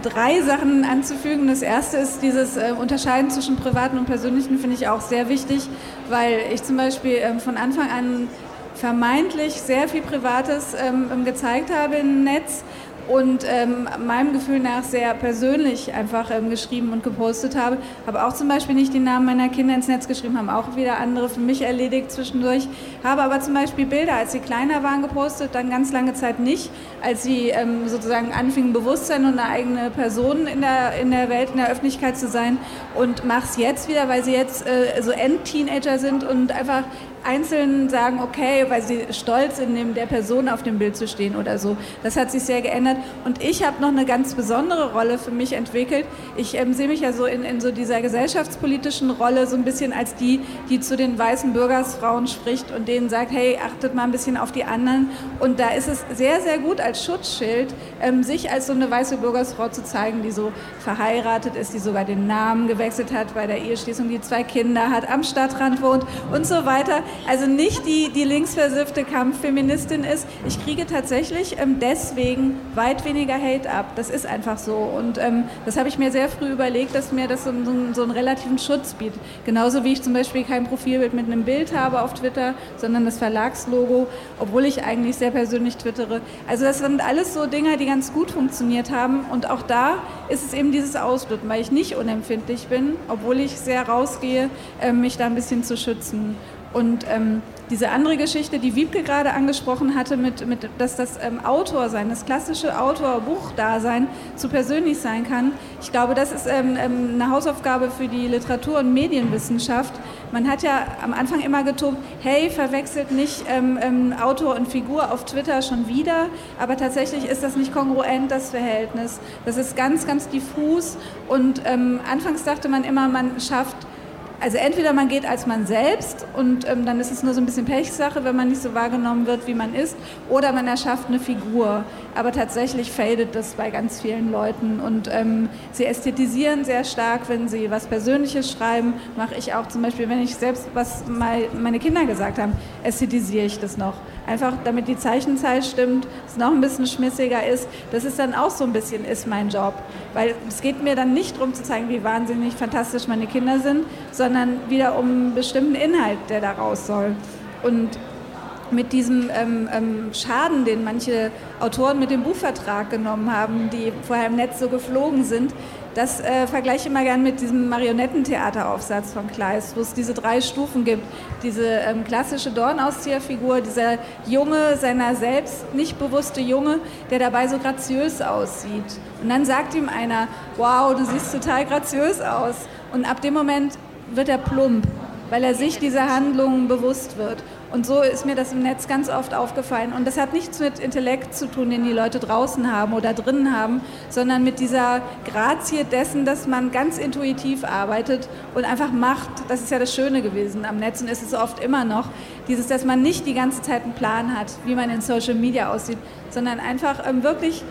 drei Sachen anzufügen. Das erste ist dieses äh, Unterscheiden zwischen privaten und persönlichen finde ich auch sehr wichtig, weil ich zum Beispiel ähm, von Anfang an vermeintlich sehr viel Privates ähm, gezeigt habe im Netz und ähm, meinem Gefühl nach sehr persönlich einfach ähm, geschrieben und gepostet habe. Habe auch zum Beispiel nicht die Namen meiner Kinder ins Netz geschrieben, haben auch wieder andere für mich erledigt zwischendurch. Habe aber zum Beispiel Bilder, als sie kleiner waren, gepostet, dann ganz lange Zeit nicht, als sie ähm, sozusagen anfingen, Bewusstsein und eine eigene Person in der, in der Welt, in der Öffentlichkeit zu sein. Und mache es jetzt wieder, weil sie jetzt äh, so End-Teenager sind und einfach einzeln sagen, okay, weil sie stolz sind, neben der Person auf dem Bild zu stehen oder so. Das hat sich sehr geändert. Und ich habe noch eine ganz besondere Rolle für mich entwickelt. Ich ähm, sehe mich ja so in, in so dieser gesellschaftspolitischen Rolle so ein bisschen als die, die zu den weißen Bürgersfrauen spricht und denen sagt, hey, achtet mal ein bisschen auf die anderen. Und da ist es sehr, sehr gut als Schutzschild, ähm, sich als so eine weiße Bürgersfrau zu zeigen, die so verheiratet ist, die sogar den Namen gewechselt hat bei der Eheschließung, die zwei Kinder hat, am Stadtrand wohnt und so weiter also nicht die, die linksversiffte Kampffeministin ist. Ich kriege tatsächlich ähm, deswegen weit weniger Hate ab. Das ist einfach so. Und ähm, das habe ich mir sehr früh überlegt, dass mir das so, so, so, einen relativen Schutz bietet. Genauso wie ich zum Beispiel kein Profilbild mit einem Bild habe auf Twitter, sondern das Verlagslogo, obwohl ich eigentlich sehr persönlich twittere. Also das sind alles so Dinge, die ganz gut funktioniert haben. Und auch da ist es eben dieses Ausbluten, weil ich nicht unempfindlich bin, obwohl ich sehr rausgehe, äh, mich da ein bisschen zu schützen. Und ähm, diese andere Geschichte, die Wiebke gerade angesprochen hatte, mit, mit, dass das ähm, Autor sein, das klassische Autor-Buchdasein zu persönlich sein kann, ich glaube, das ist ähm, ähm, eine Hausaufgabe für die Literatur- und Medienwissenschaft. Man hat ja am Anfang immer getobt, hey, verwechselt nicht ähm, ähm, Autor und Figur auf Twitter schon wieder, aber tatsächlich ist das nicht kongruent, das Verhältnis. Das ist ganz, ganz diffus und ähm, anfangs dachte man immer, man schafft also entweder man geht als man selbst und ähm, dann ist es nur so ein bisschen Pechsache, wenn man nicht so wahrgenommen wird, wie man ist, oder man erschafft eine Figur. Aber tatsächlich fadet das bei ganz vielen Leuten und ähm, sie ästhetisieren sehr stark, wenn sie was Persönliches schreiben. Mache ich auch zum Beispiel, wenn ich selbst was meine Kinder gesagt haben, ästhetisiere ich das noch. Einfach damit die Zeichenzahl stimmt, es noch ein bisschen schmissiger ist. Das ist dann auch so ein bisschen ist mein Job. Weil es geht mir dann nicht darum zu zeigen, wie wahnsinnig fantastisch meine Kinder sind, sondern wieder um einen bestimmten Inhalt, der da raus soll. Und mit diesem ähm, ähm, Schaden, den manche Autoren mit dem Buchvertrag genommen haben, die vorher im Netz so geflogen sind, das äh, vergleiche ich immer gern mit diesem Marionettentheateraufsatz von Kleist, wo es diese drei Stufen gibt. Diese ähm, klassische Dornauszieherfigur, dieser Junge, seiner selbst nicht bewusste Junge, der dabei so graziös aussieht. Und dann sagt ihm einer, wow, du siehst total graziös aus. Und ab dem Moment wird er plump, weil er sich dieser Handlungen bewusst wird. Und so ist mir das im Netz ganz oft aufgefallen. Und das hat nichts mit Intellekt zu tun, den die Leute draußen haben oder drinnen haben, sondern mit dieser Grazie dessen, dass man ganz intuitiv arbeitet und einfach macht. Das ist ja das Schöne gewesen am Netz und ist es oft immer noch. Dieses, dass man nicht die ganze Zeit einen Plan hat, wie man in Social Media aussieht, sondern einfach ähm, wirklich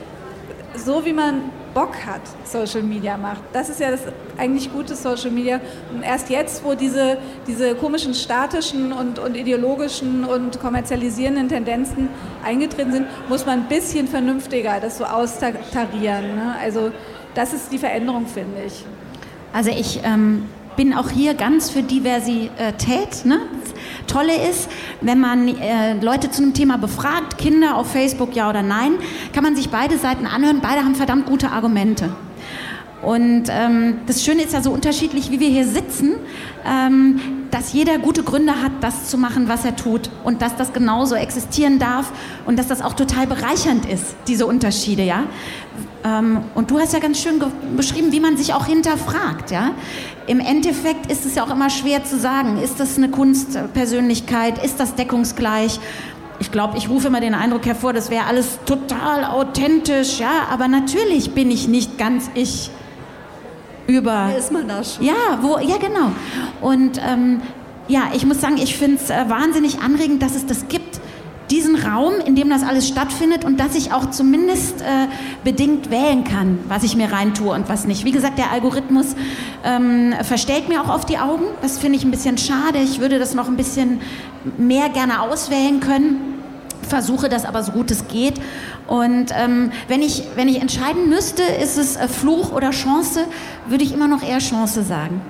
so, wie man Bock hat, Social Media macht. Das ist ja das eigentlich gute Social Media. Und erst jetzt, wo diese, diese komischen statischen und, und ideologischen und kommerzialisierenden Tendenzen eingetreten sind, muss man ein bisschen vernünftiger das so austarieren. Ne? Also das ist die Veränderung, finde ich. Also ich ähm, bin auch hier ganz für Diversität. Ne? Tolle ist, wenn man äh, Leute zu einem Thema befragt, Kinder auf Facebook, ja oder nein, kann man sich beide Seiten anhören. Beide haben verdammt gute Argumente. Und ähm, das Schöne ist ja so unterschiedlich, wie wir hier sitzen, ähm, dass jeder gute Gründe hat, das zu machen, was er tut und dass das genauso existieren darf und dass das auch total bereichernd ist, diese Unterschiede, ja. Ähm, und du hast ja ganz schön beschrieben, wie man sich auch hinterfragt, ja. Im Endeffekt ist es ja auch immer schwer zu sagen, ist das eine Kunstpersönlichkeit, ist das deckungsgleich? ich glaube, ich rufe immer den Eindruck hervor, das wäre alles total authentisch, ja, aber natürlich bin ich nicht ganz ich über. Wer ist man da schon? Ja, wo, ja genau. Und ähm, ja, ich muss sagen, ich finde es äh, wahnsinnig anregend, dass es das gibt. Diesen Raum, in dem das alles stattfindet und dass ich auch zumindest äh, bedingt wählen kann, was ich mir reintue und was nicht. Wie gesagt, der Algorithmus ähm, verstellt mir auch auf die Augen. Das finde ich ein bisschen schade. Ich würde das noch ein bisschen mehr gerne auswählen können versuche das aber so gut es geht. Und ähm, wenn, ich, wenn ich entscheiden müsste, ist es äh, Fluch oder Chance, würde ich immer noch eher Chance sagen.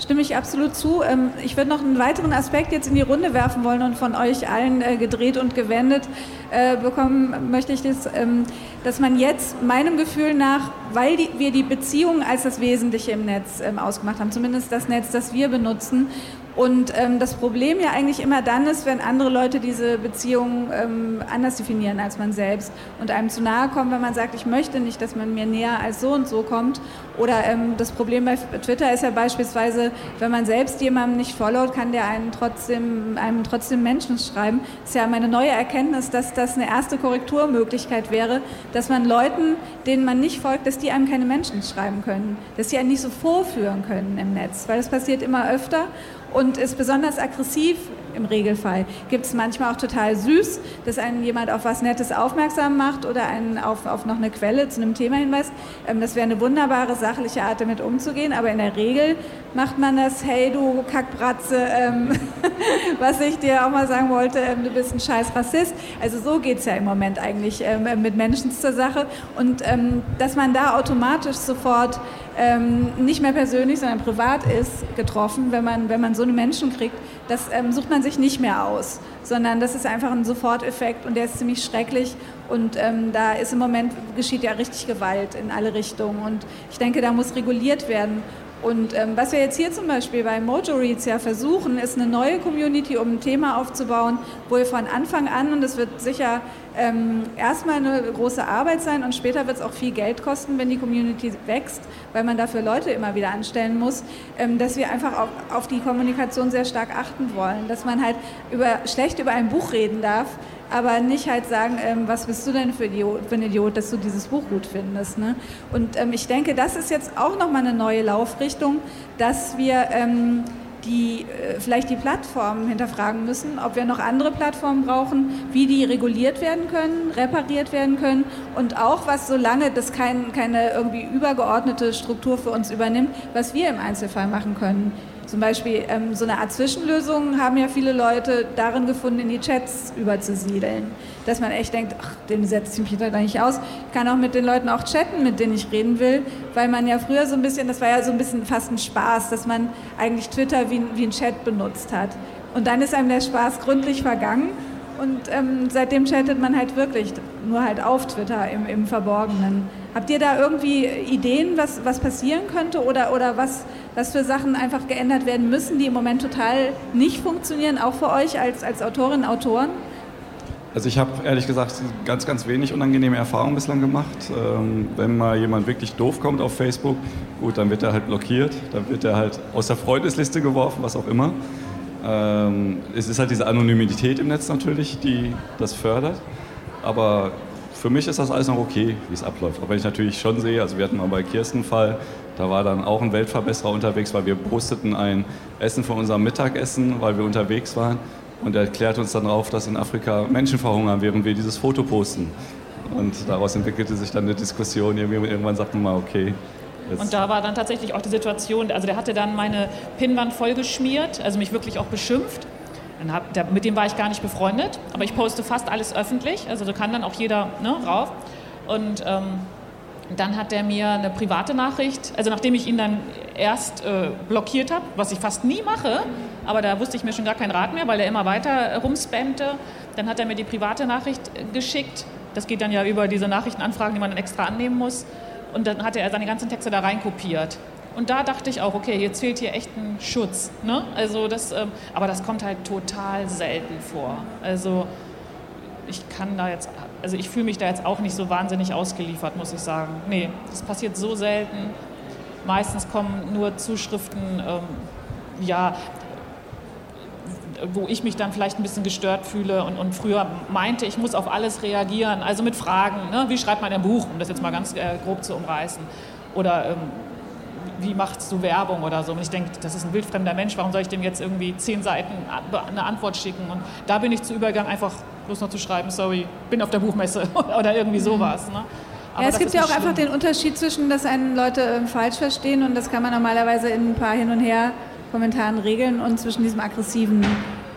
Stimme ich absolut zu. Ähm, ich würde noch einen weiteren Aspekt jetzt in die Runde werfen wollen und von euch allen äh, gedreht und gewendet äh, bekommen möchte ich das, ähm, dass man jetzt meinem Gefühl nach, weil wir die Beziehungen als das Wesentliche im Netz ähm, ausgemacht haben, zumindest das Netz, das wir benutzen und ähm, das Problem ja eigentlich immer dann ist, wenn andere Leute diese Beziehung ähm, anders definieren als man selbst und einem zu nahe kommen, wenn man sagt, ich möchte nicht, dass man mir näher als so und so kommt. Oder ähm, das Problem bei Twitter ist ja beispielsweise, wenn man selbst jemandem nicht followt, kann der einen trotzdem, einem trotzdem Menschen schreiben. Das ist ja meine neue Erkenntnis, dass das eine erste Korrekturmöglichkeit wäre, dass man Leuten, denen man nicht folgt, dass die einem keine Menschen schreiben können, dass sie einen nicht so vorführen können im Netz, weil das passiert immer öfter und ist besonders aggressiv im Regelfall. Gibt es manchmal auch total süß, dass einen jemand auf was Nettes aufmerksam macht oder einen auf, auf noch eine Quelle zu einem Thema hinweist. Ähm, das wäre eine wunderbare sachliche Art, damit umzugehen, aber in der Regel macht man das, hey du Kackbratze, ähm, was ich dir auch mal sagen wollte, ähm, du bist ein scheiß Rassist. Also so geht es ja im Moment eigentlich ähm, mit Menschen zur Sache und ähm, dass man da automatisch sofort ähm, nicht mehr persönlich, sondern privat ist, getroffen, wenn man, wenn man so eine Menschen kriegt, das ähm, sucht man sich nicht mehr aus, sondern das ist einfach ein Soforteffekt und der ist ziemlich schrecklich. Und ähm, da ist im Moment, geschieht ja richtig Gewalt in alle Richtungen. Und ich denke, da muss reguliert werden. Und ähm, was wir jetzt hier zum Beispiel bei Mojo Reads ja versuchen, ist eine neue Community, um ein Thema aufzubauen, wo wir von Anfang an, und es wird sicher ähm, erstmal eine große Arbeit sein und später wird es auch viel Geld kosten, wenn die Community wächst, weil man dafür Leute immer wieder anstellen muss, ähm, dass wir einfach auf, auf die Kommunikation sehr stark achten wollen, dass man halt über, schlecht über ein Buch reden darf, aber nicht halt sagen, ähm, was bist du denn für, Idiot, für, ein Idiot, dass du dieses Buch gut findest. Ne? Und ähm, ich denke, das ist jetzt auch nochmal eine neue Laufrichtung, dass wir ähm, die äh, vielleicht die Plattformen hinterfragen müssen, ob wir noch andere Plattformen brauchen, wie die reguliert werden können, repariert werden können und auch was, solange das kein, keine irgendwie übergeordnete Struktur für uns übernimmt, was wir im Einzelfall machen können. Zum Beispiel ähm, so eine Art Zwischenlösung haben ja viele Leute darin gefunden, in die Chats überzusiedeln. Dass man echt denkt, ach, den setzt sich da nicht aus. Ich kann auch mit den Leuten auch chatten, mit denen ich reden will, weil man ja früher so ein bisschen, das war ja so ein bisschen fast ein Spaß, dass man eigentlich Twitter wie, wie ein Chat benutzt hat. Und dann ist einem der Spaß gründlich vergangen und ähm, seitdem chattet man halt wirklich, nur halt auf Twitter im, im Verborgenen. Habt ihr da irgendwie Ideen, was, was passieren könnte oder, oder was, was für Sachen einfach geändert werden müssen, die im Moment total nicht funktionieren, auch für euch als, als Autorinnen und Autoren? Also ich habe ehrlich gesagt ganz, ganz wenig unangenehme Erfahrungen bislang gemacht. Ähm, wenn mal jemand wirklich doof kommt auf Facebook, gut, dann wird er halt blockiert, dann wird er halt aus der Freundesliste geworfen, was auch immer. Ähm, es ist halt diese Anonymität im Netz natürlich, die das fördert. Aber für mich ist das alles noch okay, wie es abläuft. Auch wenn ich natürlich schon sehe, also wir hatten mal bei Kirsten einen Fall, da war dann auch ein Weltverbesserer unterwegs, weil wir posteten ein Essen von unserem Mittagessen, weil wir unterwegs waren. Und er erklärt uns dann auf, dass in Afrika Menschen verhungern, während wir dieses Foto posten. Und daraus entwickelte sich dann eine Diskussion. Irgendwann sagten wir mal, okay, und da war dann tatsächlich auch die Situation, also der hatte dann meine Pinnwand vollgeschmiert, also mich wirklich auch beschimpft. Hab, der, mit dem war ich gar nicht befreundet, aber ich poste fast alles öffentlich, also da kann dann auch jeder ne, rauf. Und ähm, dann hat er mir eine private Nachricht, also nachdem ich ihn dann erst äh, blockiert habe, was ich fast nie mache, aber da wusste ich mir schon gar keinen Rat mehr, weil er immer weiter rumspammte, dann hat er mir die private Nachricht geschickt. Das geht dann ja über diese Nachrichtenanfragen, die man dann extra annehmen muss. Und dann hatte er seine ganzen Texte da rein kopiert. Und da dachte ich auch, okay, jetzt fehlt hier echt ein Schutz. Ne? Also das, ähm, aber das kommt halt total selten vor. Also ich kann da jetzt, also ich fühle mich da jetzt auch nicht so wahnsinnig ausgeliefert, muss ich sagen. Nee, das passiert so selten. Meistens kommen nur Zuschriften, ähm, ja, wo ich mich dann vielleicht ein bisschen gestört fühle und, und früher meinte, ich muss auf alles reagieren, also mit Fragen, ne? wie schreibt man ein Buch, um das jetzt mal ganz äh, grob zu umreißen. Oder ähm, wie machst du Werbung oder so. Und ich denke, das ist ein wildfremder Mensch, warum soll ich dem jetzt irgendwie zehn Seiten eine Antwort schicken? Und da bin ich zu übergegangen, einfach bloß noch zu schreiben, sorry, bin auf der Buchmesse oder irgendwie sowas. Ne? ja, es gibt ja auch schlimm. einfach den Unterschied zwischen, dass einen Leute äh, falsch verstehen und das kann man normalerweise in ein paar Hin und Her Kommentaren regeln und zwischen diesem aggressiven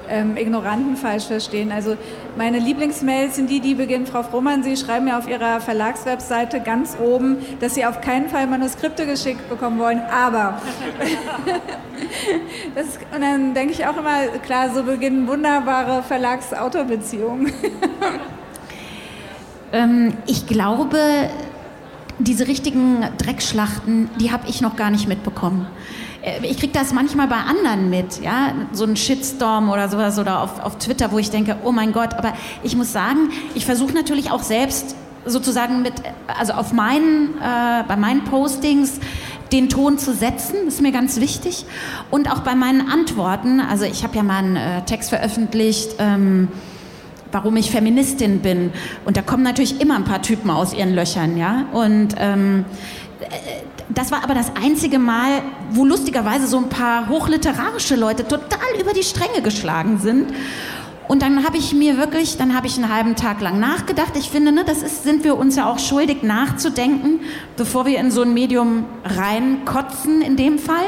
ähm, Ignoranten falsch verstehen. Also meine Lieblingsmails sind die, die beginnen, Frau Frohmann, Sie schreiben ja auf Ihrer Verlagswebseite ganz oben, dass Sie auf keinen Fall Manuskripte geschickt bekommen wollen, aber. ist, und dann denke ich auch immer, klar, so beginnen wunderbare Verlags-Autor-Beziehungen. ähm, ich glaube, diese richtigen Dreckschlachten, die habe ich noch gar nicht mitbekommen. Äh, ich kriege das manchmal bei anderen mit, ja, so ein Shitstorm oder sowas oder auf, auf Twitter, wo ich denke, oh mein Gott, aber ich muss sagen, ich versuche natürlich auch selbst sozusagen mit, also auf meinen, äh, bei meinen Postings den Ton zu setzen, ist mir ganz wichtig. Und auch bei meinen Antworten, also ich habe ja mal einen äh, Text veröffentlicht, ähm, warum ich Feministin bin. Und da kommen natürlich immer ein paar Typen aus ihren Löchern, ja. Und ähm, das war aber das einzige Mal, wo lustigerweise so ein paar hochliterarische Leute total über die Stränge geschlagen sind. Und dann habe ich mir wirklich, dann habe ich einen halben Tag lang nachgedacht. Ich finde, ne, das ist, sind wir uns ja auch schuldig nachzudenken, bevor wir in so ein Medium reinkotzen in dem Fall.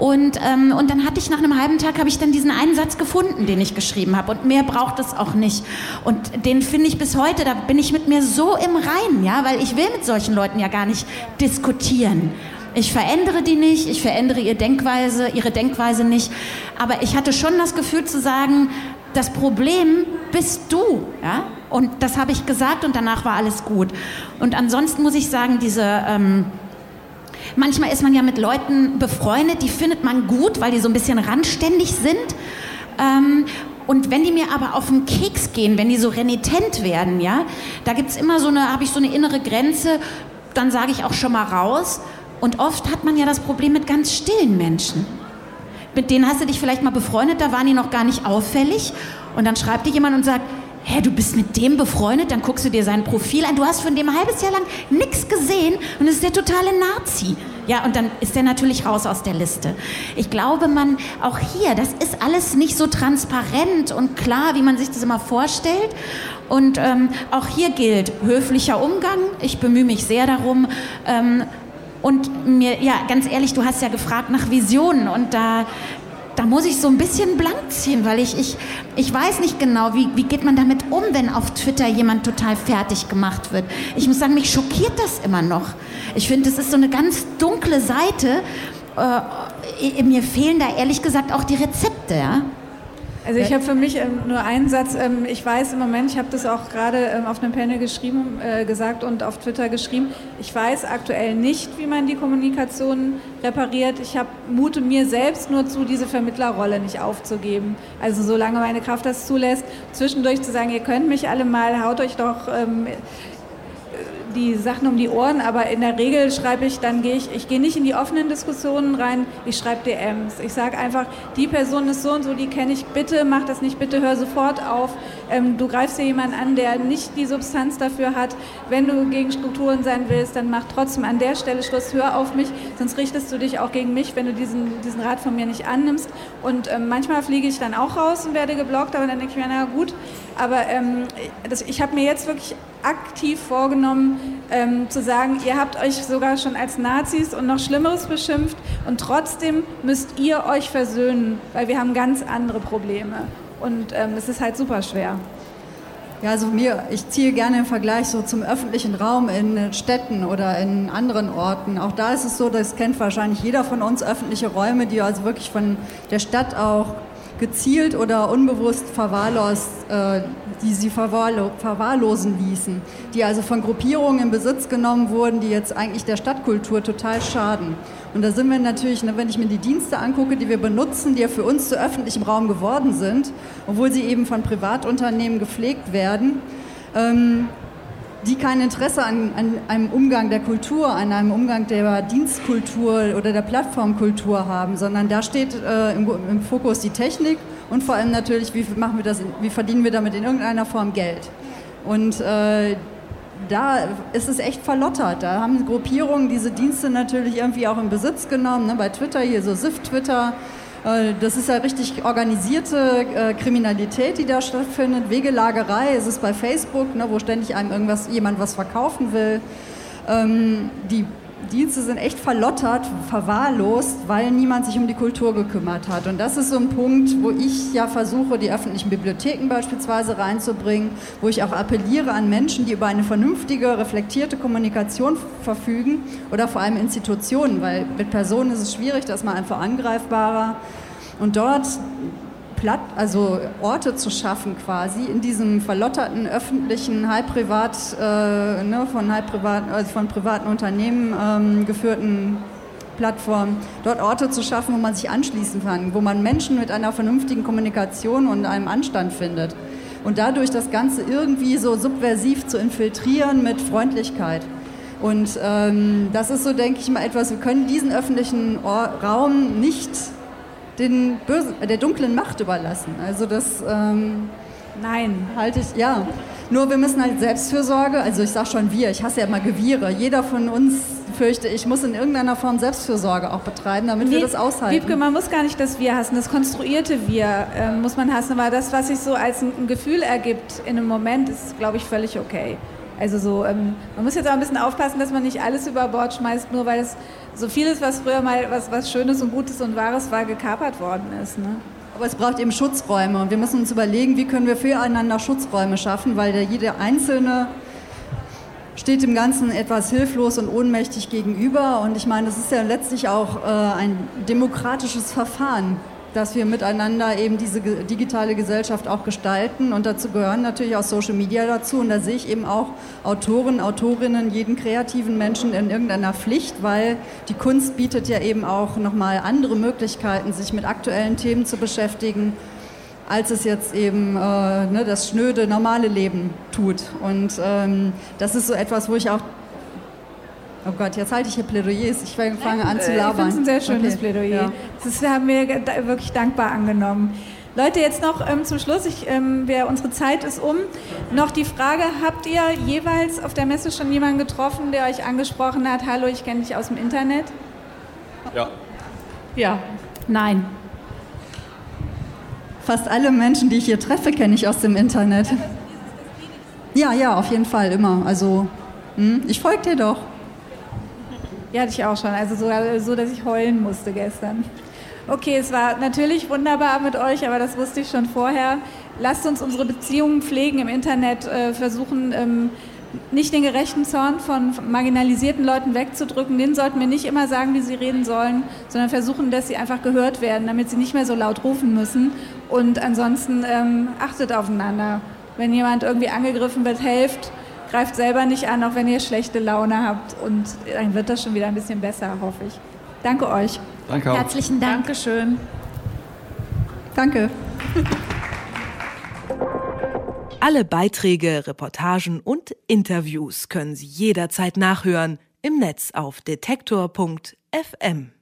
Und, ähm, und dann hatte ich nach einem halben Tag, habe ich dann diesen einen Satz gefunden, den ich geschrieben habe. Und mehr braucht es auch nicht. Und den finde ich bis heute, da bin ich mit mir so im Reinen, ja, weil ich will mit solchen Leuten ja gar nicht diskutieren. Ich verändere die nicht, ich verändere ihre Denkweise, ihre Denkweise nicht. Aber ich hatte schon das Gefühl zu sagen, das Problem bist du, ja. Und das habe ich gesagt und danach war alles gut. Und ansonsten muss ich sagen, diese ähm, manchmal ist man ja mit Leuten befreundet, die findet man gut, weil die so ein bisschen randständig sind. Ähm, und wenn die mir aber auf den Keks gehen, wenn die so renitent werden, ja, da gibt es immer so eine, habe ich so eine innere Grenze, dann sage ich auch schon mal raus. Und oft hat man ja das Problem mit ganz stillen Menschen. Mit denen hast du dich vielleicht mal befreundet, da waren die noch gar nicht auffällig. Und dann schreibt dir jemand und sagt, hä, du bist mit dem befreundet, dann guckst du dir sein Profil an, du hast von dem ein halbes Jahr lang nichts gesehen und es ist der totale Nazi. Ja, und dann ist der natürlich raus aus der Liste. Ich glaube, man, auch hier, das ist alles nicht so transparent und klar, wie man sich das immer vorstellt. Und ähm, auch hier gilt höflicher Umgang. Ich bemühe mich sehr darum. Ähm, und mir, ja, ganz ehrlich, du hast ja gefragt nach Visionen und da da muss ich so ein bisschen blank ziehen, weil ich, ich, ich weiß nicht genau, wie, wie geht man damit um, wenn auf Twitter jemand total fertig gemacht wird. Ich muss sagen, mich schockiert das immer noch. Ich finde, das ist so eine ganz dunkle Seite. Äh, mir fehlen da ehrlich gesagt auch die Rezepte. Ja? Also ich habe für mich ähm, nur einen Satz. Ähm, ich weiß im Moment, ich habe das auch gerade ähm, auf einem Panel geschrieben, äh, gesagt und auf Twitter geschrieben. Ich weiß aktuell nicht, wie man die Kommunikation repariert. Ich habe mute mir selbst nur zu, diese Vermittlerrolle nicht aufzugeben. Also solange meine Kraft das zulässt, zwischendurch zu sagen, ihr könnt mich alle mal, haut euch doch ähm, die Sachen um die Ohren, aber in der Regel schreibe ich, dann gehe ich, ich gehe nicht in die offenen Diskussionen rein, ich schreibe DMs. Ich sage einfach, die Person ist so und so, die kenne ich, bitte mach das nicht, bitte hör sofort auf. Ähm, du greifst hier jemanden an, der nicht die Substanz dafür hat. Wenn du gegen Strukturen sein willst, dann mach trotzdem an der Stelle Schluss, hör auf mich, sonst richtest du dich auch gegen mich, wenn du diesen, diesen Rat von mir nicht annimmst. Und ähm, manchmal fliege ich dann auch raus und werde geblockt, aber dann denke ich mir, na gut, aber ähm, das, ich habe mir jetzt wirklich aktiv vorgenommen, ähm, zu sagen, ihr habt euch sogar schon als Nazis und noch Schlimmeres beschimpft und trotzdem müsst ihr euch versöhnen, weil wir haben ganz andere Probleme. Und ähm, es ist halt super schwer. Ja, also mir, ich ziehe gerne im Vergleich so zum öffentlichen Raum in Städten oder in anderen Orten. Auch da ist es so, das kennt wahrscheinlich jeder von uns, öffentliche Räume, die also wirklich von der Stadt auch gezielt oder unbewusst verwahrlost, äh, die sie verwahrlo verwahrlosen ließen, die also von Gruppierungen in Besitz genommen wurden, die jetzt eigentlich der Stadtkultur total schaden. Und da sind wir natürlich, ne, wenn ich mir die Dienste angucke, die wir benutzen, die ja für uns zu öffentlichem Raum geworden sind, obwohl sie eben von Privatunternehmen gepflegt werden, ähm, die kein Interesse an, an, einem Umgang der Kultur, an einem Umgang der Dienstkultur oder der Plattformkultur haben, sondern da steht äh, im, Fokus die Technik und vor allem natürlich, wie, machen wir das, wie verdienen wir damit in irgendeiner Form Geld. Und äh, da ist es echt verlottert. Da haben Gruppierungen diese Dienste natürlich irgendwie auch in Besitz genommen. Ne? Bei Twitter, hier so SIF-Twitter, äh, das ist ja richtig organisierte äh, Kriminalität, die da stattfindet. Wegelagerei ist es bei Facebook, ne, wo ständig einem irgendwas, jemand was verkaufen will. Ähm, die Dienste sind echt verlottert, verwahrlost, weil niemand sich um die Kultur gekümmert hat. Und das ist so ein Punkt, wo ich ja versuche, die öffentlichen Bibliotheken beispielsweise reinzubringen, wo ich auch appelliere an Menschen, die über eine vernünftige, reflektierte Kommunikation verfügen oder vor allem Institutionen, weil mit Personen ist es schwierig, da ist man einfach angreifbarer. Und dort Platt, also Orte zu schaffen quasi in diesem verlotterten öffentlichen, halb privat, äh, ne, von halb privat, also von privaten Unternehmen ähm, geführten Plattformen, dort Orte zu schaffen, wo man sich anschließen kann, wo man Menschen mit einer vernünftigen Kommunikation und einem Anstand findet. Und dadurch das Ganze irgendwie so subversiv zu infiltrieren mit Freundlichkeit. Und ähm, das ist so, denke ich mal, etwas, wir können diesen öffentlichen Or Raum nicht den Bösen, der dunklen Macht überlassen. Also das ähm, Nein. halte ich, ja. Nur wir müssen halt Selbstfürsorge, also ich sage schon wir, ich hasse ja immer Gewirre. Jeder von uns, fürchte ich, muss in irgendeiner Form Selbstfürsorge auch betreiben, damit nee, wir das aushalten. Wiebke, man muss gar nicht das Wir hassen, das konstruierte Wir äh, muss man hassen, aber das, was sich so als ein, ein Gefühl ergibt in einem Moment, ist, glaube ich, völlig okay. Also so, ähm, man muss jetzt auch ein bisschen aufpassen, dass man nicht alles über Bord schmeißt, nur weil es so vieles, was früher mal was, was Schönes und Gutes und Wahres war, gekapert worden ist. Ne? Aber es braucht eben Schutzräume und wir müssen uns überlegen, wie können wir füreinander Schutzräume schaffen, weil der, jede Einzelne steht dem Ganzen etwas hilflos und ohnmächtig gegenüber. Und ich meine, das ist ja letztlich auch äh, ein demokratisches Verfahren, dass wir miteinander eben diese digitale Gesellschaft auch gestalten. Und dazu gehören natürlich auch Social Media dazu. Und da sehe ich eben auch Autoren, Autorinnen, jeden kreativen Menschen in irgendeiner Pflicht, weil die Kunst bietet ja eben auch nochmal andere Möglichkeiten, sich mit aktuellen Themen zu beschäftigen als es jetzt eben äh, ne, das schnöde, normale Leben tut. Und ähm, das ist so etwas, wo ich auch Oh Gott, jetzt halte ich hier Plädoyers. Ich fange an zu labern. Ich finde es ein sehr schönes okay. Plädoyer. Ja. Das haben wir wirklich dankbar angenommen. Leute, jetzt noch ähm, zum Schluss, ich, ähm, wir, unsere Zeit ist um. Noch die Frage, habt ihr jeweils auf der Messe schon jemanden getroffen, der euch angesprochen hat, hallo, ich kenne dich aus dem Internet? Ja. Ja. Nein. Fast alle Menschen, die ich hier treffe, kenne ich aus dem Internet. Ja, ja, auf jeden Fall, immer. Also, hm, ich folge dir doch. Ja, hatte ich auch schon. Also sogar so, dass ich heulen musste gestern. Okay, es war natürlich wunderbar mit euch, aber das wusste ich schon vorher. Lasst uns unsere Beziehungen pflegen im Internet, äh, versuchen ähm, nicht den gerechten Zorn von marginalisierten Leuten wegzudrücken. Den sollten wir nicht immer sagen, wie sie reden sollen, sondern versuchen, dass sie einfach gehört werden, damit sie nicht mehr so laut rufen müssen. Und ansonsten ähm, achtet aufeinander. Wenn jemand irgendwie angegriffen wird, helft greift selber nicht an, auch wenn ihr schlechte Laune habt. Und dann wird das schon wieder ein bisschen besser, hoffe ich. Danke euch. Danke auch. Herzlichen Dank. Dankeschön. Danke. Alle Beiträge, Reportagen und Interviews können Sie jederzeit nachhören im Netz auf detektor.fm.